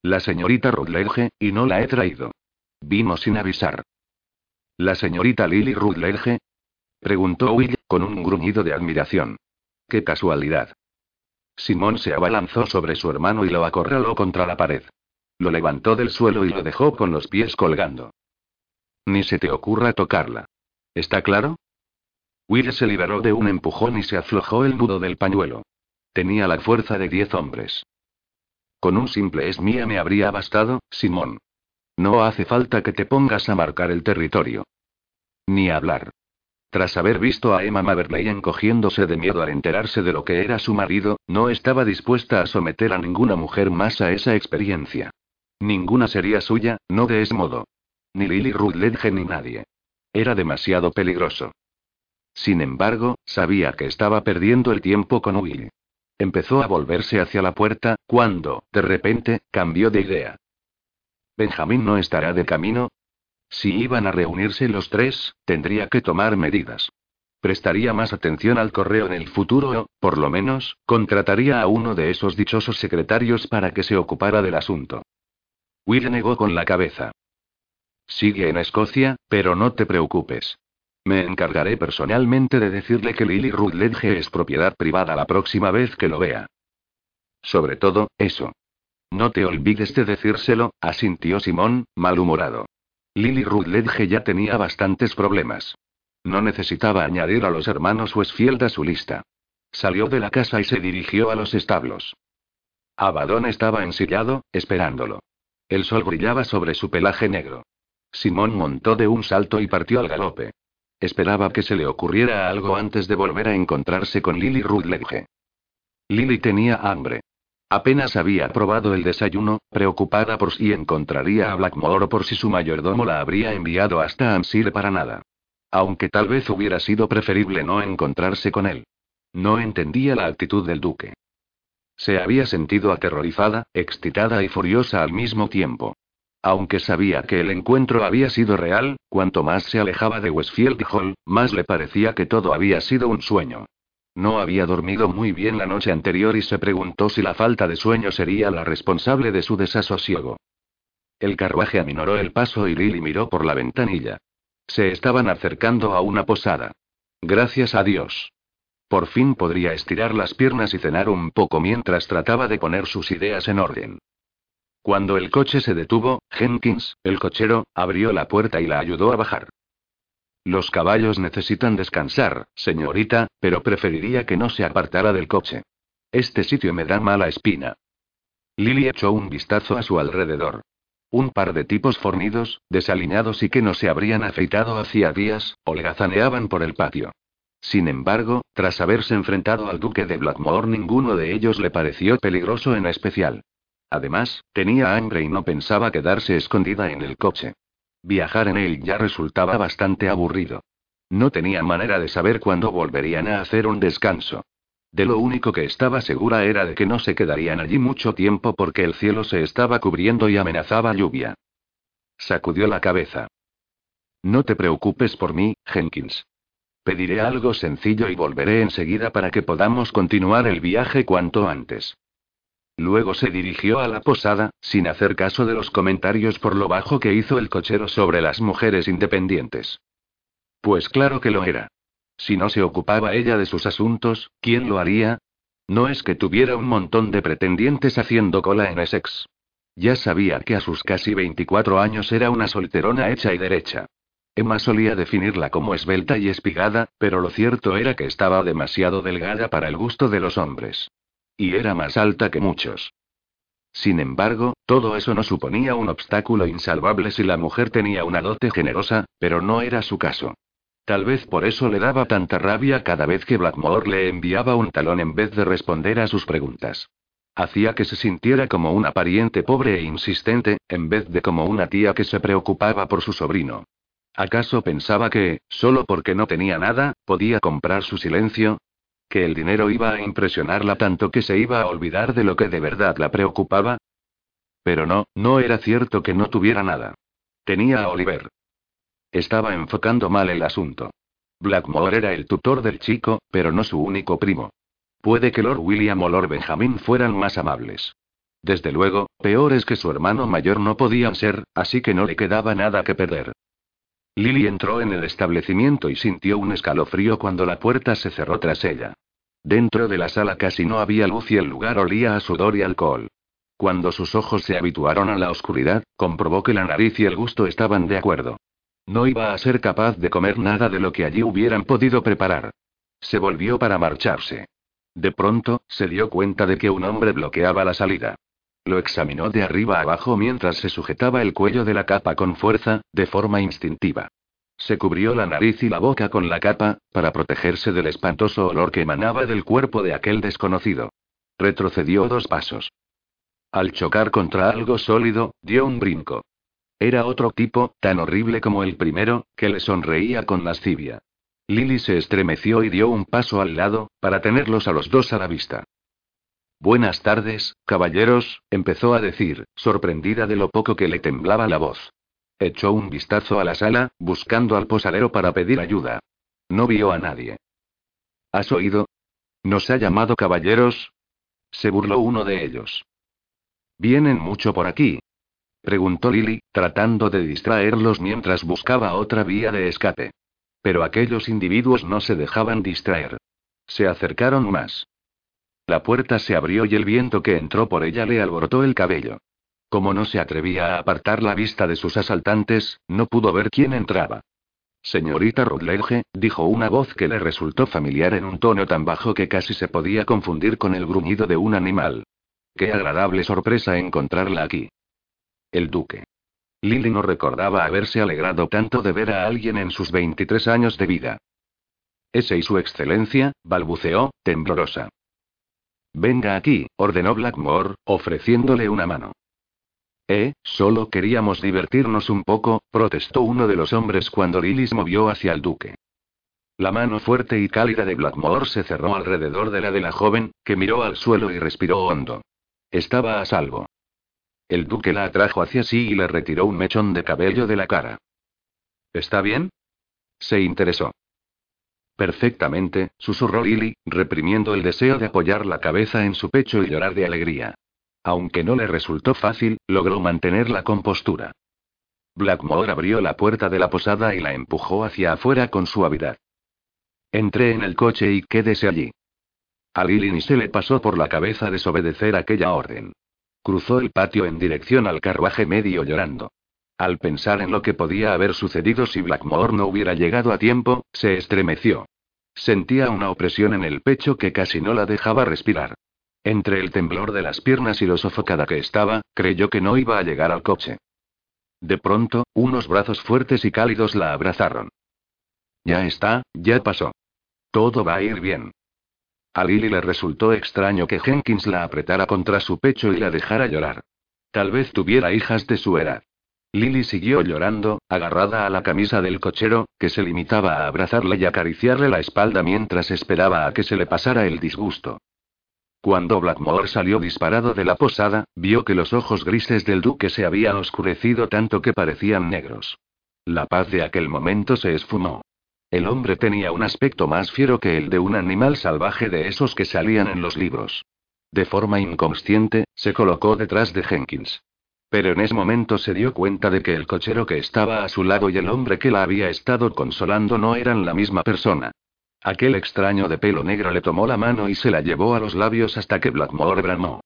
La señorita Rutledge, y no la he traído. Vino sin avisar. ¿La señorita Lily Rutledge? Preguntó Will, con un gruñido de admiración. ¡Qué casualidad! Simón se abalanzó sobre su hermano y lo acorraló contra la pared. Lo levantó del suelo y lo dejó con los pies colgando. Ni se te ocurra tocarla. ¿Está claro? Will se liberó de un empujón y se aflojó el nudo del pañuelo. Tenía la fuerza de diez hombres. Con un simple es mía me habría bastado, Simón. No hace falta que te pongas a marcar el territorio. Ni hablar. Tras haber visto a Emma Maverley encogiéndose de miedo al enterarse de lo que era su marido, no estaba dispuesta a someter a ninguna mujer más a esa experiencia. Ninguna sería suya, no de ese modo. Ni Lily Rutledge ni nadie. Era demasiado peligroso. Sin embargo, sabía que estaba perdiendo el tiempo con Will. Empezó a volverse hacia la puerta, cuando, de repente, cambió de idea. Benjamín no estará de camino, si iban a reunirse los tres, tendría que tomar medidas. Prestaría más atención al correo en el futuro o, por lo menos, contrataría a uno de esos dichosos secretarios para que se ocupara del asunto. Will negó con la cabeza. Sigue en Escocia, pero no te preocupes. Me encargaré personalmente de decirle que Lily Rutledge es propiedad privada la próxima vez que lo vea. Sobre todo, eso. No te olvides de decírselo, asintió Simón, malhumorado. Lily Rutledge ya tenía bastantes problemas. No necesitaba añadir a los hermanos Westfield a su lista. Salió de la casa y se dirigió a los establos. Abadón estaba ensillado, esperándolo. El sol brillaba sobre su pelaje negro. Simón montó de un salto y partió al galope. Esperaba que se le ocurriera algo antes de volver a encontrarse con Lily Rutledge. Lily tenía hambre. Apenas había probado el desayuno, preocupada por si encontraría a Blackmore o por si su mayordomo la habría enviado hasta Ansir para nada. Aunque tal vez hubiera sido preferible no encontrarse con él. No entendía la actitud del duque. Se había sentido aterrorizada, excitada y furiosa al mismo tiempo. Aunque sabía que el encuentro había sido real, cuanto más se alejaba de Westfield Hall, más le parecía que todo había sido un sueño. No había dormido muy bien la noche anterior y se preguntó si la falta de sueño sería la responsable de su desasosiego. El carruaje aminoró el paso y Lily miró por la ventanilla. Se estaban acercando a una posada. Gracias a Dios. Por fin podría estirar las piernas y cenar un poco mientras trataba de poner sus ideas en orden. Cuando el coche se detuvo, Jenkins, el cochero, abrió la puerta y la ayudó a bajar. Los caballos necesitan descansar, señorita, pero preferiría que no se apartara del coche. Este sitio me da mala espina. Lily echó un vistazo a su alrededor. Un par de tipos fornidos, desaliñados y que no se habrían afeitado hacía días, holgazaneaban por el patio. Sin embargo, tras haberse enfrentado al duque de Blackmore, ninguno de ellos le pareció peligroso en especial. Además, tenía hambre y no pensaba quedarse escondida en el coche. Viajar en él ya resultaba bastante aburrido. No tenía manera de saber cuándo volverían a hacer un descanso. De lo único que estaba segura era de que no se quedarían allí mucho tiempo porque el cielo se estaba cubriendo y amenazaba lluvia. Sacudió la cabeza. No te preocupes por mí, Jenkins. Pediré algo sencillo y volveré enseguida para que podamos continuar el viaje cuanto antes. Luego se dirigió a la posada, sin hacer caso de los comentarios por lo bajo que hizo el cochero sobre las mujeres independientes. Pues claro que lo era. Si no se ocupaba ella de sus asuntos, ¿quién lo haría? No es que tuviera un montón de pretendientes haciendo cola en Essex. Ya sabía que a sus casi 24 años era una solterona hecha y derecha. Emma solía definirla como esbelta y espigada, pero lo cierto era que estaba demasiado delgada para el gusto de los hombres. Y era más alta que muchos. Sin embargo, todo eso no suponía un obstáculo insalvable si la mujer tenía una dote generosa, pero no era su caso. Tal vez por eso le daba tanta rabia cada vez que Blackmore le enviaba un talón en vez de responder a sus preguntas. Hacía que se sintiera como una pariente pobre e insistente, en vez de como una tía que se preocupaba por su sobrino. ¿Acaso pensaba que, solo porque no tenía nada, podía comprar su silencio? Que el dinero iba a impresionarla tanto que se iba a olvidar de lo que de verdad la preocupaba. Pero no, no era cierto que no tuviera nada. Tenía a Oliver. Estaba enfocando mal el asunto. Blackmore era el tutor del chico, pero no su único primo. puede que Lord William o Lord Benjamin fueran más amables. Desde luego, peores que su hermano mayor no podían ser, así que no le quedaba nada que perder. Lily entró en el establecimiento y sintió un escalofrío cuando la puerta se cerró tras ella. Dentro de la sala casi no había luz y el lugar olía a sudor y alcohol. Cuando sus ojos se habituaron a la oscuridad, comprobó que la nariz y el gusto estaban de acuerdo. No iba a ser capaz de comer nada de lo que allí hubieran podido preparar. Se volvió para marcharse. De pronto, se dio cuenta de que un hombre bloqueaba la salida. Lo examinó de arriba abajo mientras se sujetaba el cuello de la capa con fuerza, de forma instintiva. Se cubrió la nariz y la boca con la capa, para protegerse del espantoso olor que emanaba del cuerpo de aquel desconocido. Retrocedió dos pasos. Al chocar contra algo sólido, dio un brinco. Era otro tipo, tan horrible como el primero, que le sonreía con lascivia. Lily se estremeció y dio un paso al lado, para tenerlos a los dos a la vista. Buenas tardes, caballeros, empezó a decir, sorprendida de lo poco que le temblaba la voz. Echó un vistazo a la sala, buscando al posadero para pedir ayuda. No vio a nadie. ¿Has oído? ¿Nos ha llamado caballeros? Se burló uno de ellos. ¿Vienen mucho por aquí? Preguntó Lily, tratando de distraerlos mientras buscaba otra vía de escape. Pero aquellos individuos no se dejaban distraer. Se acercaron más. La puerta se abrió y el viento que entró por ella le alborotó el cabello. Como no se atrevía a apartar la vista de sus asaltantes, no pudo ver quién entraba. Señorita Rutledge, dijo una voz que le resultó familiar en un tono tan bajo que casi se podía confundir con el gruñido de un animal. Qué agradable sorpresa encontrarla aquí. El duque. Lily no recordaba haberse alegrado tanto de ver a alguien en sus 23 años de vida. Ese y su excelencia, balbuceó, temblorosa. Venga aquí, ordenó Blackmore, ofreciéndole una mano. Eh, solo queríamos divertirnos un poco, protestó uno de los hombres cuando Lily se movió hacia el duque. La mano fuerte y cálida de Blackmore se cerró alrededor de la de la joven, que miró al suelo y respiró hondo. Estaba a salvo. El duque la atrajo hacia sí y le retiró un mechón de cabello de la cara. ¿Está bien? Se interesó. Perfectamente, susurró Lily, reprimiendo el deseo de apoyar la cabeza en su pecho y llorar de alegría. Aunque no le resultó fácil, logró mantener la compostura. Blackmore abrió la puerta de la posada y la empujó hacia afuera con suavidad. Entré en el coche y quédese allí. A Lily se le pasó por la cabeza desobedecer aquella orden. Cruzó el patio en dirección al carruaje medio llorando. Al pensar en lo que podía haber sucedido si Blackmore no hubiera llegado a tiempo, se estremeció. Sentía una opresión en el pecho que casi no la dejaba respirar. Entre el temblor de las piernas y lo sofocada que estaba, creyó que no iba a llegar al coche. De pronto, unos brazos fuertes y cálidos la abrazaron. Ya está, ya pasó. Todo va a ir bien. A Lily le resultó extraño que Jenkins la apretara contra su pecho y la dejara llorar. Tal vez tuviera hijas de su edad. Lily siguió llorando, agarrada a la camisa del cochero, que se limitaba a abrazarle y acariciarle la espalda mientras esperaba a que se le pasara el disgusto. Cuando Blackmore salió disparado de la posada, vio que los ojos grises del duque se habían oscurecido tanto que parecían negros. La paz de aquel momento se esfumó. El hombre tenía un aspecto más fiero que el de un animal salvaje de esos que salían en los libros. De forma inconsciente, se colocó detrás de Jenkins. Pero en ese momento se dio cuenta de que el cochero que estaba a su lado y el hombre que la había estado consolando no eran la misma persona. Aquel extraño de pelo negro le tomó la mano y se la llevó a los labios hasta que Blackmore bramó.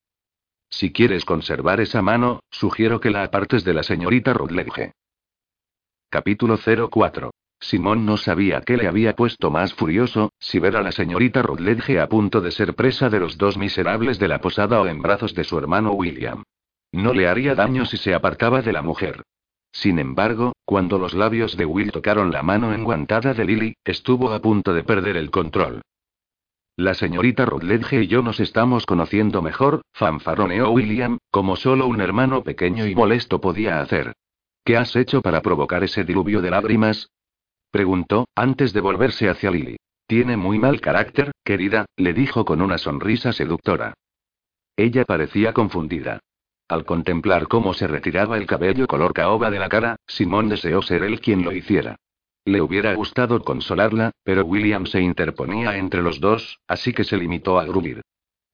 Si quieres conservar esa mano, sugiero que la apartes de la señorita Rutledge. Capítulo 04. Simón no sabía qué le había puesto más furioso, si ver a la señorita Rutledge a punto de ser presa de los dos miserables de la posada o en brazos de su hermano William. No le haría daño si se apartaba de la mujer. Sin embargo, cuando los labios de Will tocaron la mano enguantada de Lily, estuvo a punto de perder el control. La señorita Rutledge y yo nos estamos conociendo mejor, fanfarroneó William, como solo un hermano pequeño y molesto podía hacer. ¿Qué has hecho para provocar ese diluvio de lágrimas? preguntó, antes de volverse hacia Lily. Tiene muy mal carácter, querida, le dijo con una sonrisa seductora. Ella parecía confundida. Al contemplar cómo se retiraba el cabello color caoba de la cara, Simón deseó ser él quien lo hiciera. Le hubiera gustado consolarla, pero William se interponía entre los dos, así que se limitó a gruñir.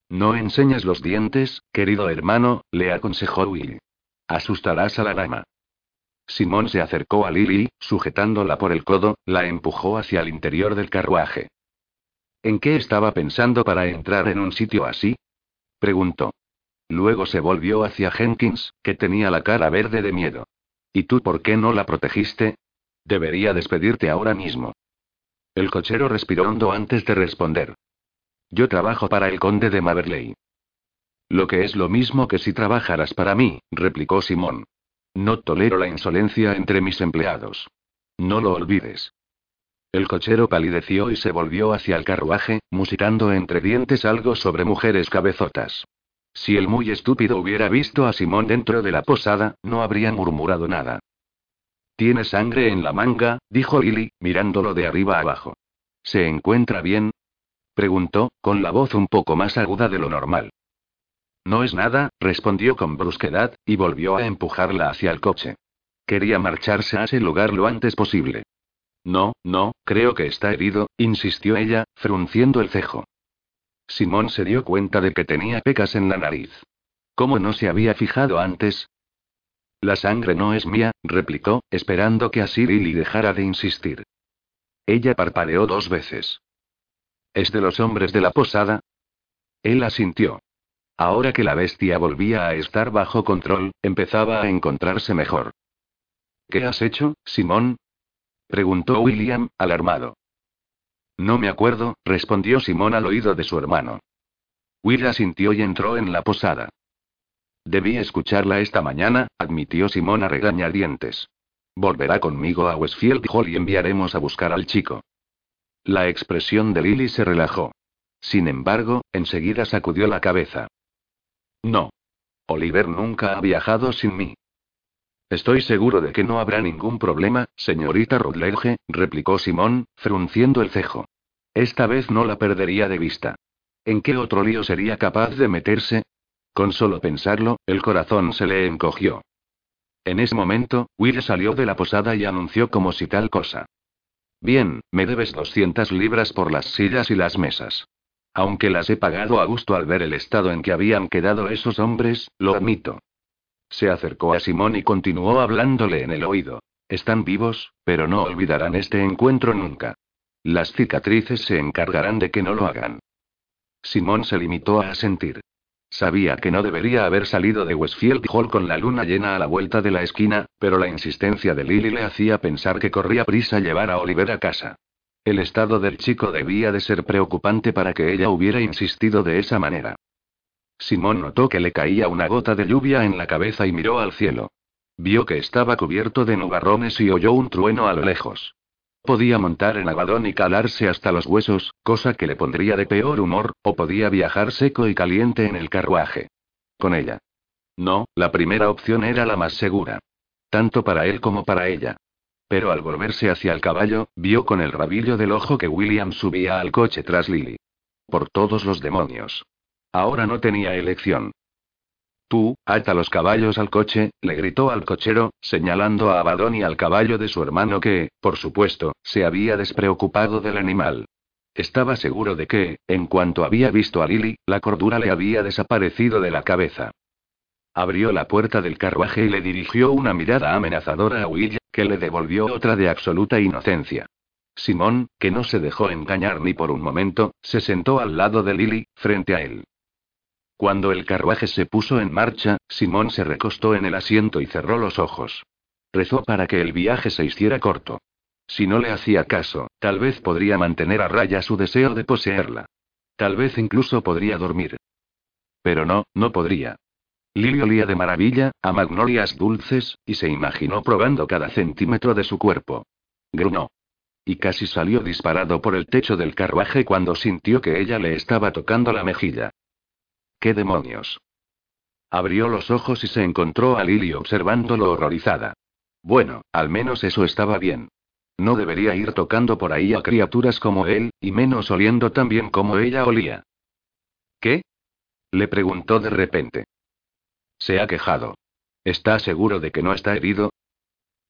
No enseñes los dientes, querido hermano, le aconsejó Will. Asustarás a la dama. Simón se acercó a Lily, sujetándola por el codo, la empujó hacia el interior del carruaje. ¿En qué estaba pensando para entrar en un sitio así? preguntó. Luego se volvió hacia Jenkins, que tenía la cara verde de miedo. ¿Y tú por qué no la protegiste? Debería despedirte ahora mismo. El cochero respiró hondo antes de responder. Yo trabajo para el conde de Maverley. Lo que es lo mismo que si trabajaras para mí, replicó Simón. No tolero la insolencia entre mis empleados. No lo olvides. El cochero palideció y se volvió hacia el carruaje, musitando entre dientes algo sobre mujeres cabezotas. Si el muy estúpido hubiera visto a Simón dentro de la posada, no habría murmurado nada. Tiene sangre en la manga, dijo Lily, mirándolo de arriba abajo. ¿Se encuentra bien? preguntó, con la voz un poco más aguda de lo normal. No es nada, respondió con brusquedad, y volvió a empujarla hacia el coche. Quería marcharse a ese lugar lo antes posible. No, no, creo que está herido, insistió ella, frunciendo el cejo. Simón se dio cuenta de que tenía pecas en la nariz. ¿Cómo no se había fijado antes? La sangre no es mía, replicó, esperando que así Lily dejara de insistir. Ella parpadeó dos veces. ¿Es de los hombres de la posada? Él asintió. Ahora que la bestia volvía a estar bajo control, empezaba a encontrarse mejor. ¿Qué has hecho, Simón? preguntó William, alarmado. No me acuerdo, respondió Simón al oído de su hermano. Will asintió y entró en la posada. Debí escucharla esta mañana, admitió Simón a regañadientes. Volverá conmigo a Westfield Hall y enviaremos a buscar al chico. La expresión de Lily se relajó. Sin embargo, enseguida sacudió la cabeza. No. Oliver nunca ha viajado sin mí. Estoy seguro de que no habrá ningún problema, señorita Rutledge, replicó Simón, frunciendo el cejo. Esta vez no la perdería de vista. ¿En qué otro lío sería capaz de meterse? Con solo pensarlo, el corazón se le encogió. En ese momento, Will salió de la posada y anunció como si tal cosa. Bien, me debes 200 libras por las sillas y las mesas. Aunque las he pagado a gusto al ver el estado en que habían quedado esos hombres, lo admito. Se acercó a Simón y continuó hablándole en el oído. Están vivos, pero no olvidarán este encuentro nunca. Las cicatrices se encargarán de que no lo hagan. Simón se limitó a asentir. Sabía que no debería haber salido de Westfield Hall con la luna llena a la vuelta de la esquina, pero la insistencia de Lily le hacía pensar que corría prisa llevar a Oliver a casa. El estado del chico debía de ser preocupante para que ella hubiera insistido de esa manera. Simón notó que le caía una gota de lluvia en la cabeza y miró al cielo. Vio que estaba cubierto de nubarrones y oyó un trueno a lo lejos. Podía montar en agadón y calarse hasta los huesos, cosa que le pondría de peor humor, o podía viajar seco y caliente en el carruaje. Con ella. No, la primera opción era la más segura. Tanto para él como para ella. Pero al volverse hacia el caballo, vio con el rabillo del ojo que William subía al coche tras Lily. Por todos los demonios. Ahora no tenía elección. Tú, ata los caballos al coche, le gritó al cochero, señalando a Abadón y al caballo de su hermano que, por supuesto, se había despreocupado del animal. Estaba seguro de que, en cuanto había visto a Lily, la cordura le había desaparecido de la cabeza. Abrió la puerta del carruaje y le dirigió una mirada amenazadora a Will, que le devolvió otra de absoluta inocencia. Simón, que no se dejó engañar ni por un momento, se sentó al lado de Lily, frente a él. Cuando el carruaje se puso en marcha, Simón se recostó en el asiento y cerró los ojos. Rezó para que el viaje se hiciera corto. Si no le hacía caso, tal vez podría mantener a raya su deseo de poseerla. Tal vez incluso podría dormir. Pero no, no podría. Lily olía de maravilla, a magnolias dulces, y se imaginó probando cada centímetro de su cuerpo. Grunó. Y casi salió disparado por el techo del carruaje cuando sintió que ella le estaba tocando la mejilla. ¿Qué demonios? Abrió los ojos y se encontró a Lily observándolo horrorizada. Bueno, al menos eso estaba bien. No debería ir tocando por ahí a criaturas como él, y menos oliendo tan bien como ella olía. ¿Qué? Le preguntó de repente. Se ha quejado. ¿Está seguro de que no está herido?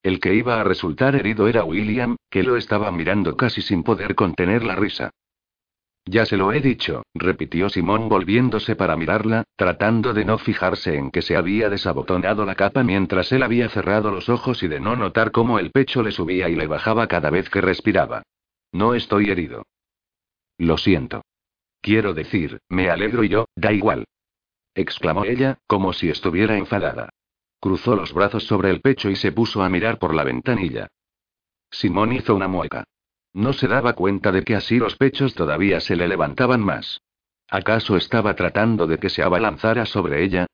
El que iba a resultar herido era William, que lo estaba mirando casi sin poder contener la risa. Ya se lo he dicho, repitió Simón volviéndose para mirarla, tratando de no fijarse en que se había desabotonado la capa mientras él había cerrado los ojos y de no notar cómo el pecho le subía y le bajaba cada vez que respiraba. No estoy herido. Lo siento. Quiero decir, me alegro y yo, da igual. exclamó ella, como si estuviera enfadada. Cruzó los brazos sobre el pecho y se puso a mirar por la ventanilla. Simón hizo una mueca. No se daba cuenta de que así los pechos todavía se le levantaban más. ¿Acaso estaba tratando de que se abalanzara sobre ella?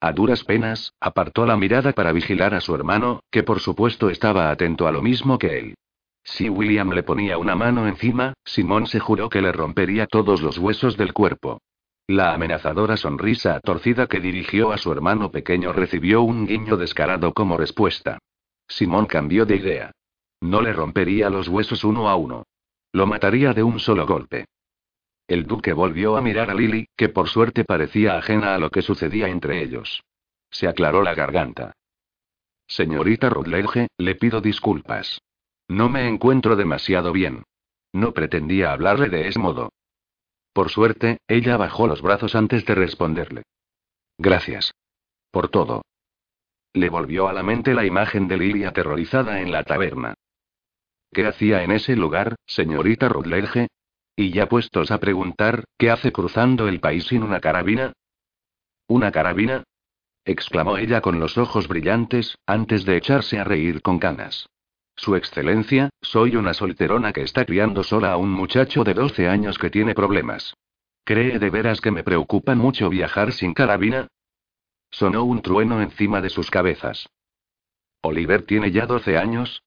A duras penas, apartó la mirada para vigilar a su hermano, que por supuesto estaba atento a lo mismo que él. Si William le ponía una mano encima, Simón se juró que le rompería todos los huesos del cuerpo. La amenazadora sonrisa torcida que dirigió a su hermano pequeño recibió un guiño descarado como respuesta. Simón cambió de idea. No le rompería los huesos uno a uno. Lo mataría de un solo golpe. El duque volvió a mirar a Lily, que por suerte parecía ajena a lo que sucedía entre ellos. Se aclaró la garganta. Señorita Rutledge, le pido disculpas. No me encuentro demasiado bien. No pretendía hablarle de ese modo. Por suerte, ella bajó los brazos antes de responderle. Gracias. Por todo. Le volvió a la mente la imagen de Lily aterrorizada en la taberna. ¿Qué hacía en ese lugar, señorita Rutledge? Y ya puestos a preguntar, ¿qué hace cruzando el país sin una carabina? ¿Una carabina? exclamó ella con los ojos brillantes, antes de echarse a reír con ganas. Su excelencia, soy una solterona que está criando sola a un muchacho de 12 años que tiene problemas. ¿Cree de veras que me preocupa mucho viajar sin carabina? Sonó un trueno encima de sus cabezas. Oliver tiene ya 12 años,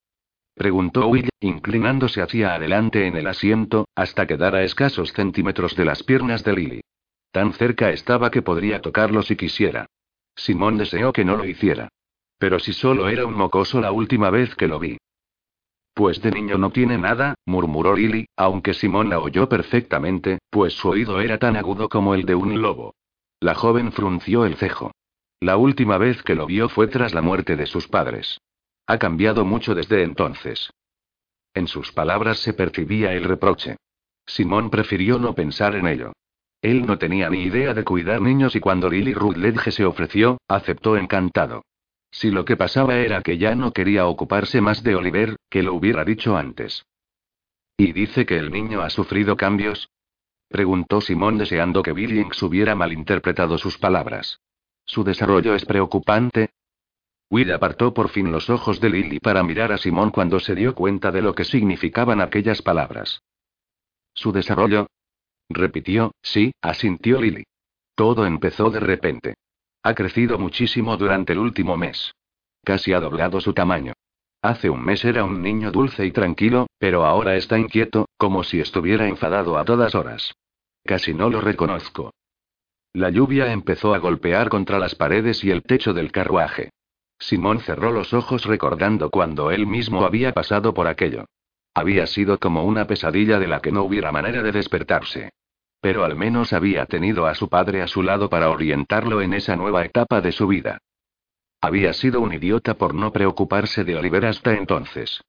Preguntó Will, inclinándose hacia adelante en el asiento, hasta quedar a escasos centímetros de las piernas de Lily. Tan cerca estaba que podría tocarlo si quisiera. Simón deseó que no lo hiciera. Pero si solo era un mocoso la última vez que lo vi. Pues de niño no tiene nada, murmuró Lily, aunque Simón la oyó perfectamente, pues su oído era tan agudo como el de un lobo. La joven frunció el cejo. La última vez que lo vio fue tras la muerte de sus padres. Ha cambiado mucho desde entonces. En sus palabras se percibía el reproche. Simón prefirió no pensar en ello. Él no tenía ni idea de cuidar niños y cuando Lily Rutledge se ofreció, aceptó encantado. Si lo que pasaba era que ya no quería ocuparse más de Oliver, que lo hubiera dicho antes. ¿Y dice que el niño ha sufrido cambios? Preguntó Simón deseando que Billings hubiera malinterpretado sus palabras. Su desarrollo es preocupante, Will apartó por fin los ojos de Lily para mirar a Simón cuando se dio cuenta de lo que significaban aquellas palabras. ¿Su desarrollo? Repitió, sí, asintió Lily. Todo empezó de repente. Ha crecido muchísimo durante el último mes. Casi ha doblado su tamaño. Hace un mes era un niño dulce y tranquilo, pero ahora está inquieto, como si estuviera enfadado a todas horas. Casi no lo reconozco. La lluvia empezó a golpear contra las paredes y el techo del carruaje. Simón cerró los ojos recordando cuando él mismo había pasado por aquello. Había sido como una pesadilla de la que no hubiera manera de despertarse. Pero al menos había tenido a su padre a su lado para orientarlo en esa nueva etapa de su vida. Había sido un idiota por no preocuparse de Oliver hasta entonces.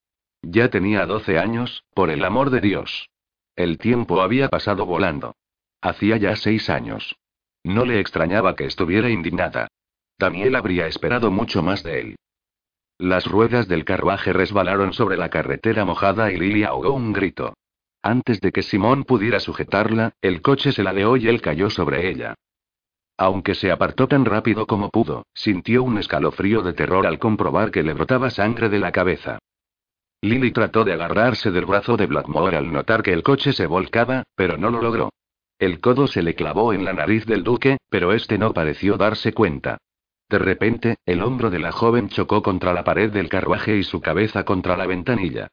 Ya tenía 12 años, por el amor de Dios. El tiempo había pasado volando. Hacía ya seis años. No le extrañaba que estuviera indignada. Daniel habría esperado mucho más de él. Las ruedas del carruaje resbalaron sobre la carretera mojada y Lily ahogó un grito. Antes de que Simón pudiera sujetarla, el coche se ladeó y él cayó sobre ella. Aunque se apartó tan rápido como pudo, sintió un escalofrío de terror al comprobar que le brotaba sangre de la cabeza. Lily trató de agarrarse del brazo de Blackmore al notar que el coche se volcaba, pero no lo logró. El codo se le clavó en la nariz del duque, pero este no pareció darse cuenta. De repente, el hombro de la joven chocó contra la pared del carruaje y su cabeza contra la ventanilla.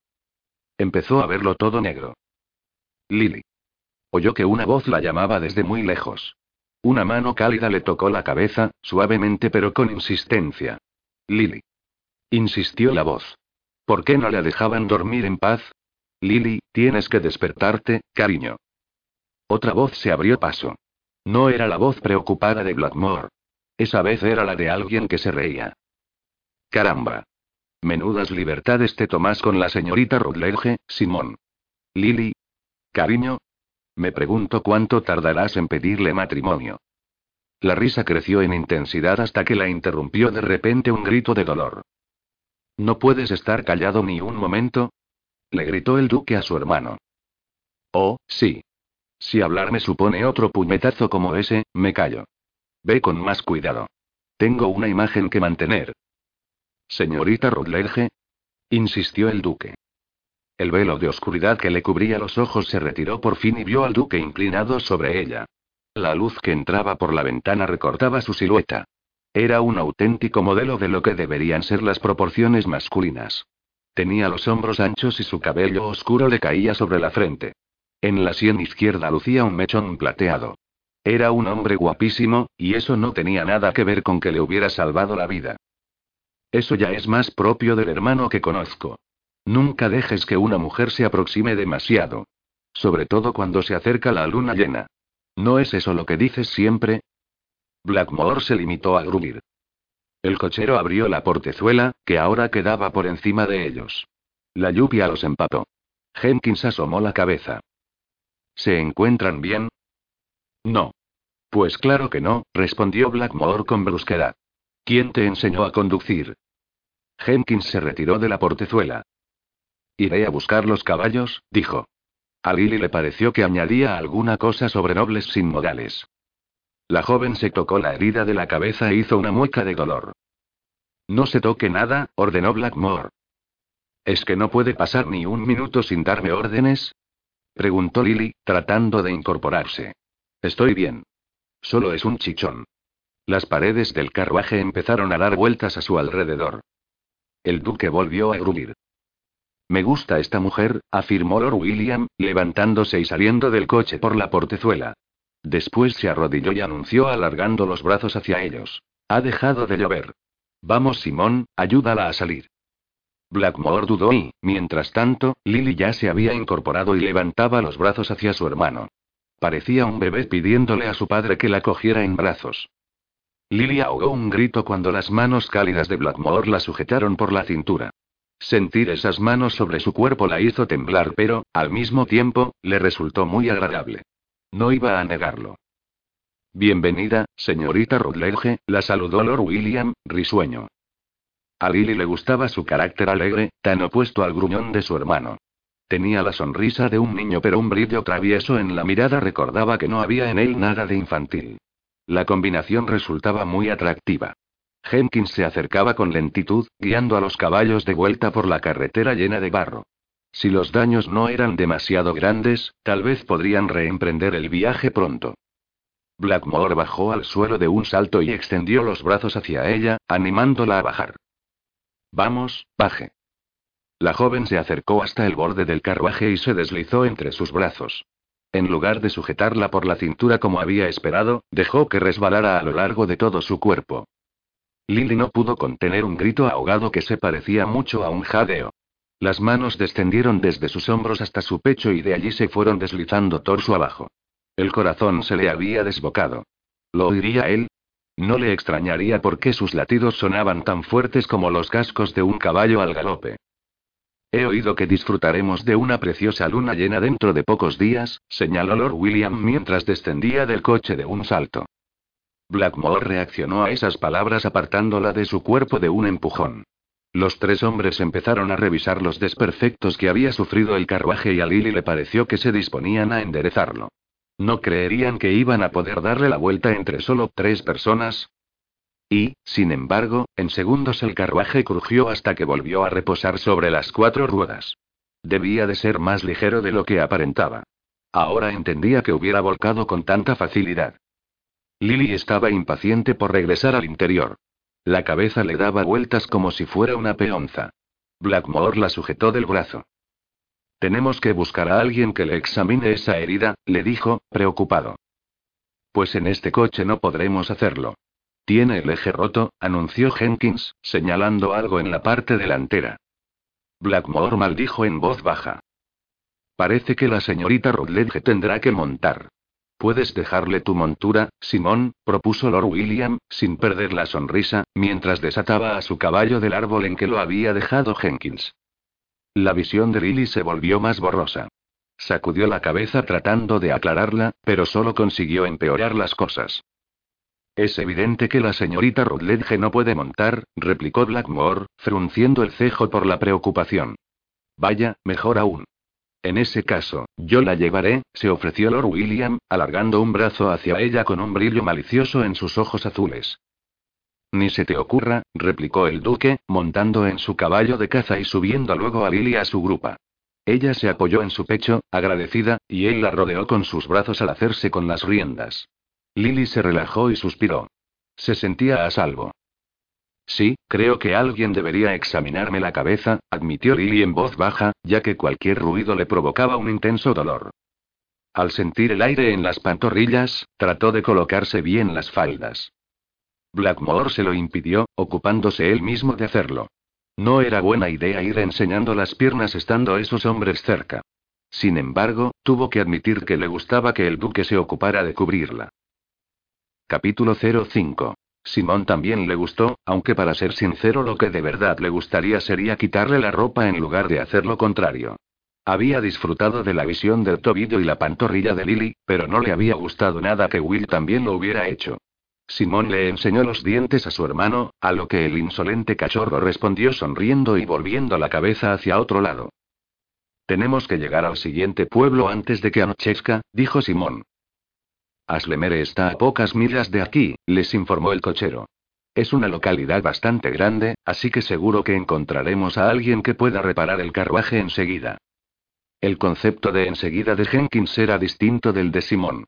Empezó a verlo todo negro. Lily. Oyó que una voz la llamaba desde muy lejos. Una mano cálida le tocó la cabeza, suavemente pero con insistencia. Lily. Insistió la voz. ¿Por qué no la dejaban dormir en paz? Lily, tienes que despertarte, cariño. Otra voz se abrió paso. No era la voz preocupada de Blackmore. Esa vez era la de alguien que se reía. Caramba. Menudas libertades te tomas con la señorita Rutledge, Simón. Lily. Cariño. Me pregunto cuánto tardarás en pedirle matrimonio. La risa creció en intensidad hasta que la interrumpió de repente un grito de dolor. ¿No puedes estar callado ni un momento? Le gritó el duque a su hermano. Oh, sí. Si hablar me supone otro puñetazo como ese, me callo. Ve con más cuidado. Tengo una imagen que mantener. Señorita Rutledge. insistió el duque. El velo de oscuridad que le cubría los ojos se retiró por fin y vio al duque inclinado sobre ella. La luz que entraba por la ventana recortaba su silueta. Era un auténtico modelo de lo que deberían ser las proporciones masculinas. Tenía los hombros anchos y su cabello oscuro le caía sobre la frente. En la sien izquierda lucía un mechón plateado. Era un hombre guapísimo, y eso no tenía nada que ver con que le hubiera salvado la vida. Eso ya es más propio del hermano que conozco. Nunca dejes que una mujer se aproxime demasiado. Sobre todo cuando se acerca la luna llena. ¿No es eso lo que dices siempre? Blackmore se limitó a gruñir. El cochero abrió la portezuela, que ahora quedaba por encima de ellos. La lluvia los empapó. Jenkins asomó la cabeza. ¿Se encuentran bien? No. Pues claro que no, respondió Blackmore con brusquedad. ¿Quién te enseñó a conducir? Jenkins se retiró de la portezuela. Iré a buscar los caballos, dijo. A Lily le pareció que añadía alguna cosa sobre nobles sin modales. La joven se tocó la herida de la cabeza e hizo una mueca de dolor. No se toque nada, ordenó Blackmore. ¿Es que no puede pasar ni un minuto sin darme órdenes? preguntó Lily, tratando de incorporarse. Estoy bien. Solo es un chichón. Las paredes del carruaje empezaron a dar vueltas a su alrededor. El duque volvió a gruñir. Me gusta esta mujer, afirmó Lord William, levantándose y saliendo del coche por la portezuela. Después se arrodilló y anunció alargando los brazos hacia ellos. Ha dejado de llover. Vamos, Simón, ayúdala a salir. Blackmore dudó y, mientras tanto, Lily ya se había incorporado y levantaba los brazos hacia su hermano. Parecía un bebé pidiéndole a su padre que la cogiera en brazos. Lily ahogó un grito cuando las manos cálidas de Blackmore la sujetaron por la cintura. Sentir esas manos sobre su cuerpo la hizo temblar, pero, al mismo tiempo, le resultó muy agradable. No iba a negarlo. Bienvenida, señorita Rutledge, la saludó Lord William, risueño. A Lily le gustaba su carácter alegre, tan opuesto al gruñón de su hermano. Tenía la sonrisa de un niño, pero un brillo travieso en la mirada recordaba que no había en él nada de infantil. La combinación resultaba muy atractiva. Jenkins se acercaba con lentitud, guiando a los caballos de vuelta por la carretera llena de barro. Si los daños no eran demasiado grandes, tal vez podrían reemprender el viaje pronto. Blackmore bajó al suelo de un salto y extendió los brazos hacia ella, animándola a bajar. Vamos, baje. La joven se acercó hasta el borde del carruaje y se deslizó entre sus brazos. En lugar de sujetarla por la cintura como había esperado, dejó que resbalara a lo largo de todo su cuerpo. Lily no pudo contener un grito ahogado que se parecía mucho a un jadeo. Las manos descendieron desde sus hombros hasta su pecho y de allí se fueron deslizando torso abajo. El corazón se le había desbocado. ¿Lo oiría él? No le extrañaría por qué sus latidos sonaban tan fuertes como los cascos de un caballo al galope. He oído que disfrutaremos de una preciosa luna llena dentro de pocos días, señaló Lord William mientras descendía del coche de un salto. Blackmore reaccionó a esas palabras apartándola de su cuerpo de un empujón. Los tres hombres empezaron a revisar los desperfectos que había sufrido el carruaje y a Lily le pareció que se disponían a enderezarlo. ¿No creerían que iban a poder darle la vuelta entre solo tres personas? Y, sin embargo, en segundos el carruaje crujió hasta que volvió a reposar sobre las cuatro ruedas. Debía de ser más ligero de lo que aparentaba. Ahora entendía que hubiera volcado con tanta facilidad. Lily estaba impaciente por regresar al interior. La cabeza le daba vueltas como si fuera una peonza. Blackmore la sujetó del brazo. Tenemos que buscar a alguien que le examine esa herida, le dijo, preocupado. Pues en este coche no podremos hacerlo. Tiene el eje roto, anunció Jenkins, señalando algo en la parte delantera. Blackmore maldijo en voz baja. Parece que la señorita Rutledge tendrá que montar. Puedes dejarle tu montura, Simón, propuso Lord William, sin perder la sonrisa, mientras desataba a su caballo del árbol en que lo había dejado Jenkins. La visión de Lily se volvió más borrosa. Sacudió la cabeza tratando de aclararla, pero solo consiguió empeorar las cosas. Es evidente que la señorita Rutledge no puede montar, replicó Blackmore, frunciendo el cejo por la preocupación. Vaya, mejor aún. En ese caso, yo la llevaré, se ofreció Lord William, alargando un brazo hacia ella con un brillo malicioso en sus ojos azules. Ni se te ocurra, replicó el duque, montando en su caballo de caza y subiendo luego a Lily a su grupa. Ella se apoyó en su pecho, agradecida, y él la rodeó con sus brazos al hacerse con las riendas. Lily se relajó y suspiró. Se sentía a salvo. Sí, creo que alguien debería examinarme la cabeza, admitió Lily en voz baja, ya que cualquier ruido le provocaba un intenso dolor. Al sentir el aire en las pantorrillas, trató de colocarse bien las faldas. Blackmore se lo impidió, ocupándose él mismo de hacerlo. No era buena idea ir enseñando las piernas estando esos hombres cerca. Sin embargo, tuvo que admitir que le gustaba que el duque se ocupara de cubrirla. Capítulo 05 Simón también le gustó, aunque para ser sincero lo que de verdad le gustaría sería quitarle la ropa en lugar de hacer lo contrario. Había disfrutado de la visión del tobillo y la pantorrilla de Lily, pero no le había gustado nada que Will también lo hubiera hecho. Simón le enseñó los dientes a su hermano, a lo que el insolente cachorro respondió sonriendo y volviendo la cabeza hacia otro lado. Tenemos que llegar al siguiente pueblo antes de que anochezca, dijo Simón. Aslemere está a pocas millas de aquí, les informó el cochero. Es una localidad bastante grande, así que seguro que encontraremos a alguien que pueda reparar el carruaje enseguida. El concepto de enseguida de Jenkins era distinto del de Simón.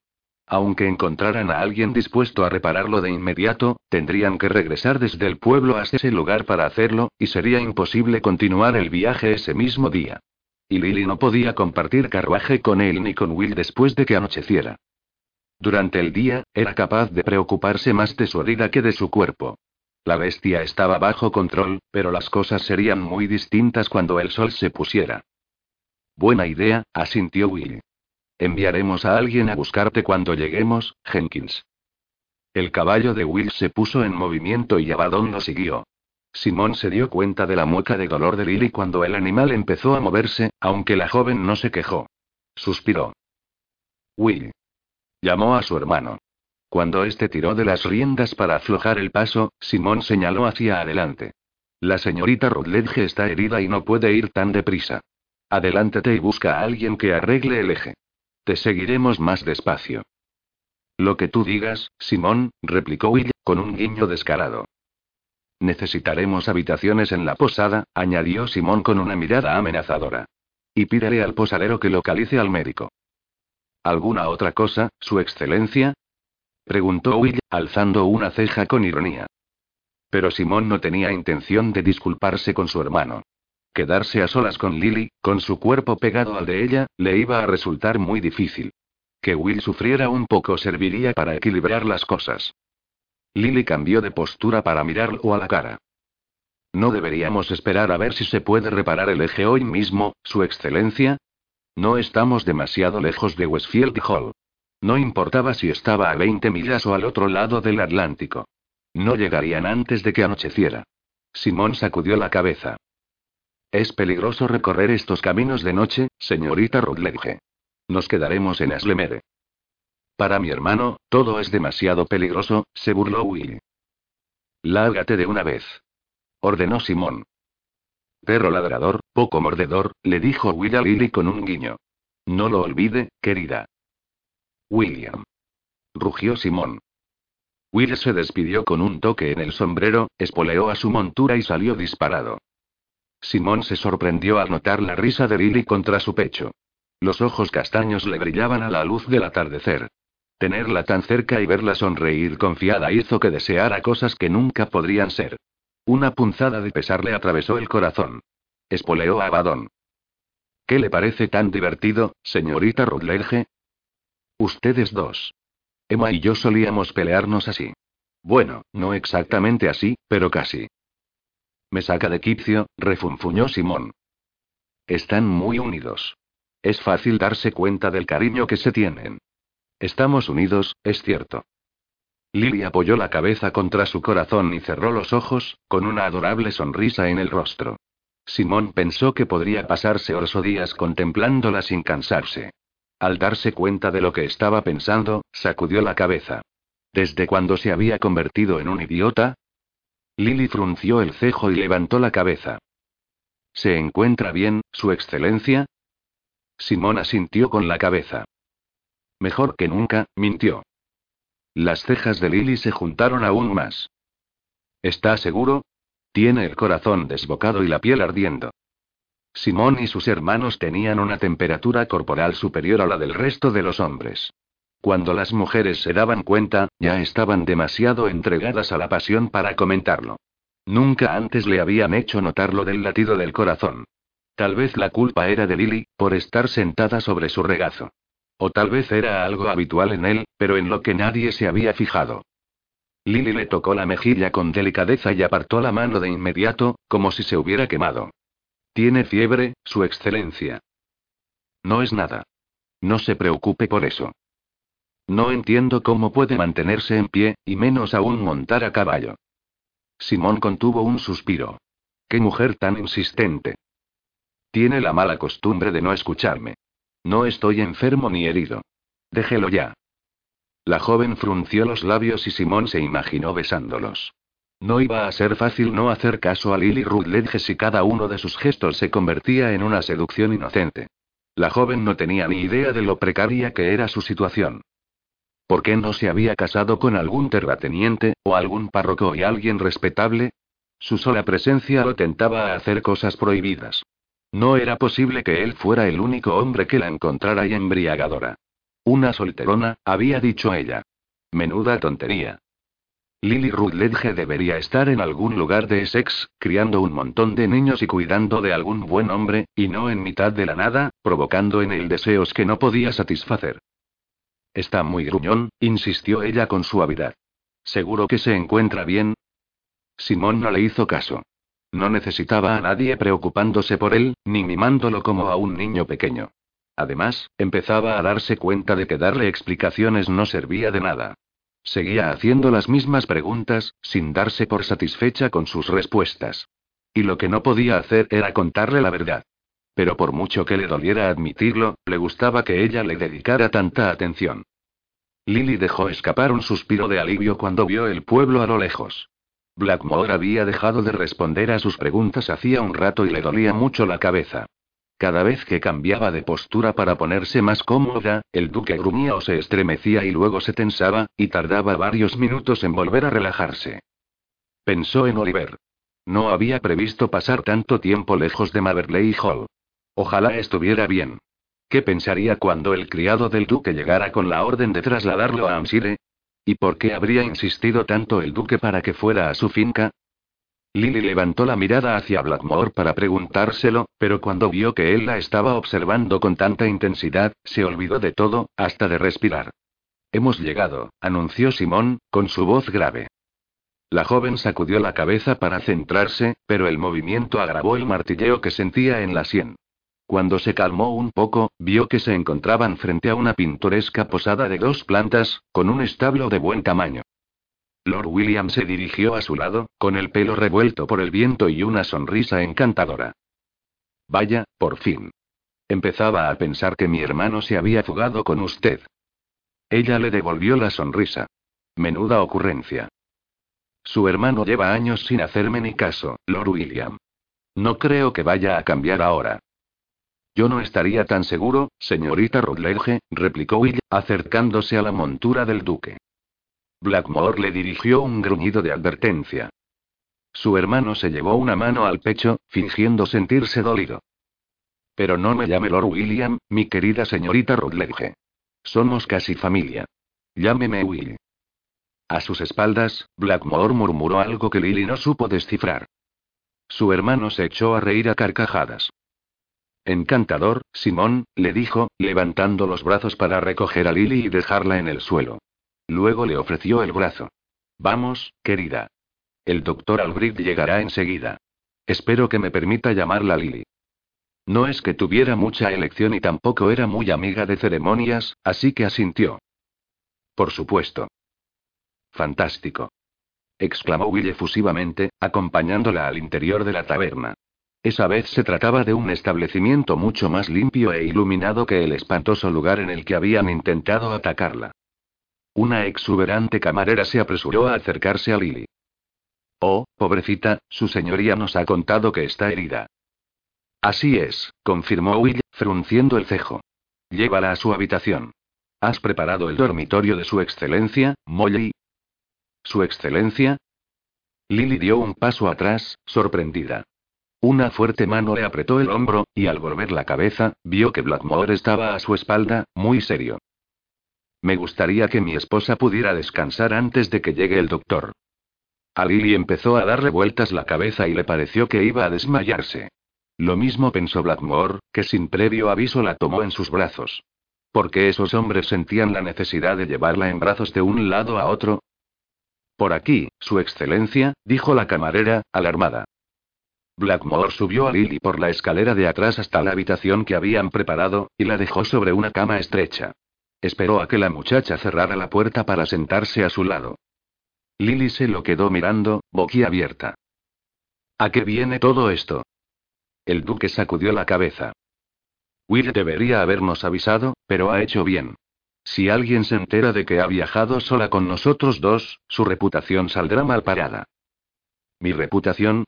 Aunque encontraran a alguien dispuesto a repararlo de inmediato, tendrían que regresar desde el pueblo hasta ese lugar para hacerlo, y sería imposible continuar el viaje ese mismo día. Y Lily no podía compartir carruaje con él ni con Will después de que anocheciera. Durante el día, era capaz de preocuparse más de su herida que de su cuerpo. La bestia estaba bajo control, pero las cosas serían muy distintas cuando el sol se pusiera. Buena idea, asintió Will. Enviaremos a alguien a buscarte cuando lleguemos, Jenkins. El caballo de Will se puso en movimiento y Abaddon lo siguió. Simón se dio cuenta de la mueca de dolor de Lily cuando el animal empezó a moverse, aunque la joven no se quejó. Suspiró. Will. Llamó a su hermano. Cuando éste tiró de las riendas para aflojar el paso, Simón señaló hacia adelante. La señorita Rutledge está herida y no puede ir tan deprisa. Adelántate y busca a alguien que arregle el eje. Te seguiremos más despacio. Lo que tú digas, Simón, replicó Will, con un guiño descarado. Necesitaremos habitaciones en la posada, añadió Simón con una mirada amenazadora. Y pídele al posadero que localice al médico. ¿Alguna otra cosa, Su Excelencia? preguntó Will, alzando una ceja con ironía. Pero Simón no tenía intención de disculparse con su hermano. Quedarse a solas con Lily, con su cuerpo pegado al de ella, le iba a resultar muy difícil. Que Will sufriera un poco serviría para equilibrar las cosas. Lily cambió de postura para mirarlo a la cara. ¿No deberíamos esperar a ver si se puede reparar el eje hoy mismo, Su Excelencia? No estamos demasiado lejos de Westfield Hall. No importaba si estaba a 20 millas o al otro lado del Atlántico. No llegarían antes de que anocheciera. Simón sacudió la cabeza. Es peligroso recorrer estos caminos de noche, señorita Rutledge. Nos quedaremos en Aslemere. Para mi hermano, todo es demasiado peligroso, se burló Will. Lárgate de una vez. Ordenó Simón. Perro ladrador, poco mordedor, le dijo Will a Lily con un guiño. No lo olvide, querida. William. Rugió Simón. Will se despidió con un toque en el sombrero, espoleó a su montura y salió disparado. Simón se sorprendió al notar la risa de Lily contra su pecho. Los ojos castaños le brillaban a la luz del atardecer. Tenerla tan cerca y verla sonreír confiada hizo que deseara cosas que nunca podrían ser. Una punzada de pesar le atravesó el corazón. Espoleó a Abadón. ¿Qué le parece tan divertido, señorita Rutledge? Ustedes dos. Emma y yo solíamos pelearnos así. Bueno, no exactamente así, pero casi. Me saca de quicio, refunfuñó Simón. Están muy unidos. Es fácil darse cuenta del cariño que se tienen. Estamos unidos, es cierto. Lily apoyó la cabeza contra su corazón y cerró los ojos, con una adorable sonrisa en el rostro. Simón pensó que podría pasarse horas o días contemplándola sin cansarse. Al darse cuenta de lo que estaba pensando, sacudió la cabeza. ¿Desde cuándo se había convertido en un idiota? Lily frunció el cejo y levantó la cabeza. ¿Se encuentra bien, Su Excelencia? Simón asintió con la cabeza. Mejor que nunca, mintió. Las cejas de Lily se juntaron aún más. ¿Está seguro? Tiene el corazón desbocado y la piel ardiendo. Simón y sus hermanos tenían una temperatura corporal superior a la del resto de los hombres. Cuando las mujeres se daban cuenta, ya estaban demasiado entregadas a la pasión para comentarlo. Nunca antes le habían hecho notar lo del latido del corazón. Tal vez la culpa era de Lily, por estar sentada sobre su regazo. O tal vez era algo habitual en él, pero en lo que nadie se había fijado. Lily le tocó la mejilla con delicadeza y apartó la mano de inmediato, como si se hubiera quemado. Tiene fiebre, Su Excelencia. No es nada. No se preocupe por eso. No entiendo cómo puede mantenerse en pie, y menos aún montar a caballo. Simón contuvo un suspiro. Qué mujer tan insistente. Tiene la mala costumbre de no escucharme. No estoy enfermo ni herido. Déjelo ya. La joven frunció los labios y Simón se imaginó besándolos. No iba a ser fácil no hacer caso a Lily Rutledge si cada uno de sus gestos se convertía en una seducción inocente. La joven no tenía ni idea de lo precaria que era su situación. ¿Por qué no se había casado con algún terrateniente, o algún párroco y alguien respetable? Su sola presencia lo tentaba a hacer cosas prohibidas. No era posible que él fuera el único hombre que la encontrara y embriagadora. Una solterona, había dicho ella. Menuda tontería. Lily Rutledge debería estar en algún lugar de Essex, criando un montón de niños y cuidando de algún buen hombre, y no en mitad de la nada, provocando en él deseos que no podía satisfacer. Está muy gruñón, insistió ella con suavidad. ¿Seguro que se encuentra bien? Simón no le hizo caso. No necesitaba a nadie preocupándose por él, ni mimándolo como a un niño pequeño. Además, empezaba a darse cuenta de que darle explicaciones no servía de nada. Seguía haciendo las mismas preguntas, sin darse por satisfecha con sus respuestas. Y lo que no podía hacer era contarle la verdad. Pero por mucho que le doliera admitirlo, le gustaba que ella le dedicara tanta atención. Lily dejó escapar un suspiro de alivio cuando vio el pueblo a lo lejos. Blackmore había dejado de responder a sus preguntas hacía un rato y le dolía mucho la cabeza. Cada vez que cambiaba de postura para ponerse más cómoda, el duque gruñía o se estremecía y luego se tensaba, y tardaba varios minutos en volver a relajarse. Pensó en Oliver. No había previsto pasar tanto tiempo lejos de Maverley Hall. Ojalá estuviera bien. ¿Qué pensaría cuando el criado del duque llegara con la orden de trasladarlo a Amsire? ¿Y por qué habría insistido tanto el duque para que fuera a su finca? Lily levantó la mirada hacia Blackmore para preguntárselo, pero cuando vio que él la estaba observando con tanta intensidad, se olvidó de todo, hasta de respirar. Hemos llegado, anunció Simón, con su voz grave. La joven sacudió la cabeza para centrarse, pero el movimiento agravó el martilleo que sentía en la sien. Cuando se calmó un poco, vio que se encontraban frente a una pintoresca posada de dos plantas, con un establo de buen tamaño. Lord William se dirigió a su lado, con el pelo revuelto por el viento y una sonrisa encantadora. Vaya, por fin. Empezaba a pensar que mi hermano se había fugado con usted. Ella le devolvió la sonrisa. Menuda ocurrencia. Su hermano lleva años sin hacerme ni caso, Lord William. No creo que vaya a cambiar ahora. Yo no estaría tan seguro, señorita Rutledge, replicó Will, acercándose a la montura del duque. Blackmore le dirigió un gruñido de advertencia. Su hermano se llevó una mano al pecho, fingiendo sentirse dolido. Pero no me llame Lord William, mi querida señorita Rutledge. Somos casi familia. Llámeme Will. A sus espaldas, Blackmore murmuró algo que Lily no supo descifrar. Su hermano se echó a reír a carcajadas. Encantador, Simón, le dijo, levantando los brazos para recoger a Lily y dejarla en el suelo. Luego le ofreció el brazo. Vamos, querida. El doctor Albrecht llegará enseguida. Espero que me permita llamarla Lily. No es que tuviera mucha elección y tampoco era muy amiga de ceremonias, así que asintió. por supuesto. Fantástico. exclamó Will efusivamente, acompañándola al interior de la taberna. Esa vez se trataba de un establecimiento mucho más limpio e iluminado que el espantoso lugar en el que habían intentado atacarla. Una exuberante camarera se apresuró a acercarse a Lily. Oh, pobrecita, su señoría nos ha contado que está herida. Así es, confirmó Will, frunciendo el cejo. Llévala a su habitación. ¿Has preparado el dormitorio de su excelencia, Molly? ¿Su excelencia? Lily dio un paso atrás, sorprendida. Una fuerte mano le apretó el hombro, y al volver la cabeza, vio que Blackmore estaba a su espalda, muy serio. Me gustaría que mi esposa pudiera descansar antes de que llegue el doctor. A Lily empezó a darle vueltas la cabeza y le pareció que iba a desmayarse. Lo mismo pensó Blackmore, que sin previo aviso la tomó en sus brazos. ¿Por qué esos hombres sentían la necesidad de llevarla en brazos de un lado a otro? Por aquí, Su Excelencia, dijo la camarera, alarmada. Blackmore subió a Lily por la escalera de atrás hasta la habitación que habían preparado, y la dejó sobre una cama estrecha. Esperó a que la muchacha cerrara la puerta para sentarse a su lado. Lily se lo quedó mirando, boquiabierta. ¿A qué viene todo esto? El duque sacudió la cabeza. Will debería habernos avisado, pero ha hecho bien. Si alguien se entera de que ha viajado sola con nosotros dos, su reputación saldrá mal parada. ¿Mi reputación?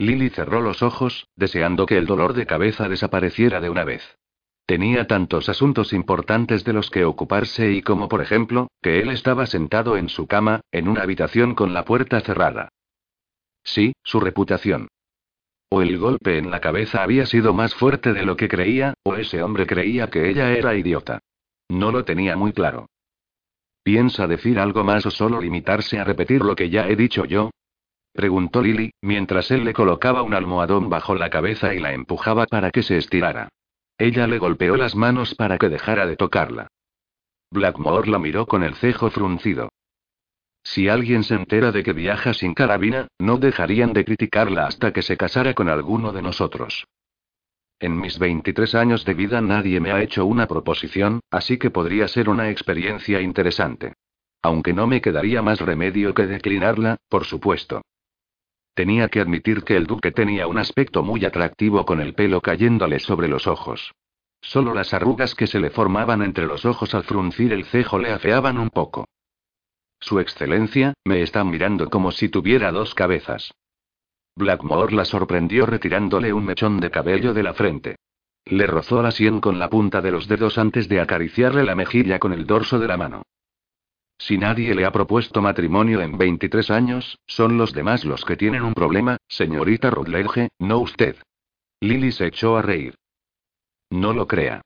Lily cerró los ojos, deseando que el dolor de cabeza desapareciera de una vez. Tenía tantos asuntos importantes de los que ocuparse y como por ejemplo, que él estaba sentado en su cama, en una habitación con la puerta cerrada. Sí, su reputación. O el golpe en la cabeza había sido más fuerte de lo que creía, o ese hombre creía que ella era idiota. No lo tenía muy claro. ¿Piensa decir algo más o solo limitarse a repetir lo que ya he dicho yo? Preguntó Lily, mientras él le colocaba un almohadón bajo la cabeza y la empujaba para que se estirara. Ella le golpeó las manos para que dejara de tocarla. Blackmore la miró con el cejo fruncido. Si alguien se entera de que viaja sin carabina, no dejarían de criticarla hasta que se casara con alguno de nosotros. En mis 23 años de vida nadie me ha hecho una proposición, así que podría ser una experiencia interesante. Aunque no me quedaría más remedio que declinarla, por supuesto. Tenía que admitir que el duque tenía un aspecto muy atractivo con el pelo cayéndole sobre los ojos. Solo las arrugas que se le formaban entre los ojos al fruncir el cejo le afeaban un poco. Su excelencia, me está mirando como si tuviera dos cabezas. Blackmore la sorprendió retirándole un mechón de cabello de la frente. Le rozó la sien con la punta de los dedos antes de acariciarle la mejilla con el dorso de la mano. Si nadie le ha propuesto matrimonio en 23 años, son los demás los que tienen un problema, señorita Rutledge, no usted. Lily se echó a reír. No lo crea.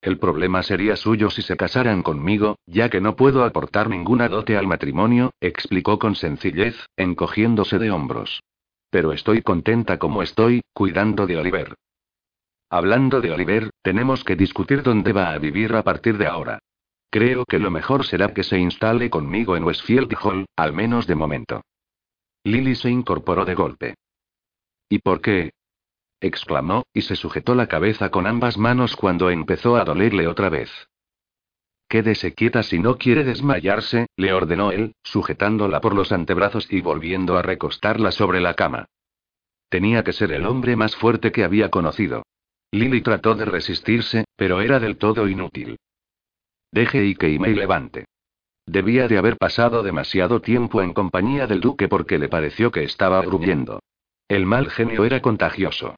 El problema sería suyo si se casaran conmigo, ya que no puedo aportar ninguna dote al matrimonio, explicó con sencillez, encogiéndose de hombros. Pero estoy contenta como estoy, cuidando de Oliver. Hablando de Oliver, tenemos que discutir dónde va a vivir a partir de ahora. Creo que lo mejor será que se instale conmigo en Westfield Hall, al menos de momento. Lily se incorporó de golpe. ¿Y por qué? exclamó, y se sujetó la cabeza con ambas manos cuando empezó a dolerle otra vez. Quédese quieta si no quiere desmayarse, le ordenó él, sujetándola por los antebrazos y volviendo a recostarla sobre la cama. Tenía que ser el hombre más fuerte que había conocido. Lily trató de resistirse, pero era del todo inútil. Deje y que me levante. Debía de haber pasado demasiado tiempo en compañía del duque porque le pareció que estaba gruñendo. El mal genio era contagioso.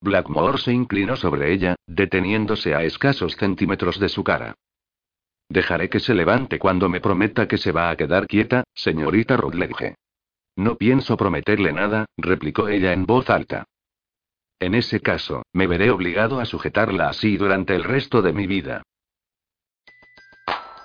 Blackmore se inclinó sobre ella, deteniéndose a escasos centímetros de su cara. Dejaré que se levante cuando me prometa que se va a quedar quieta, señorita Rutledge. No pienso prometerle nada, replicó ella en voz alta. En ese caso, me veré obligado a sujetarla así durante el resto de mi vida.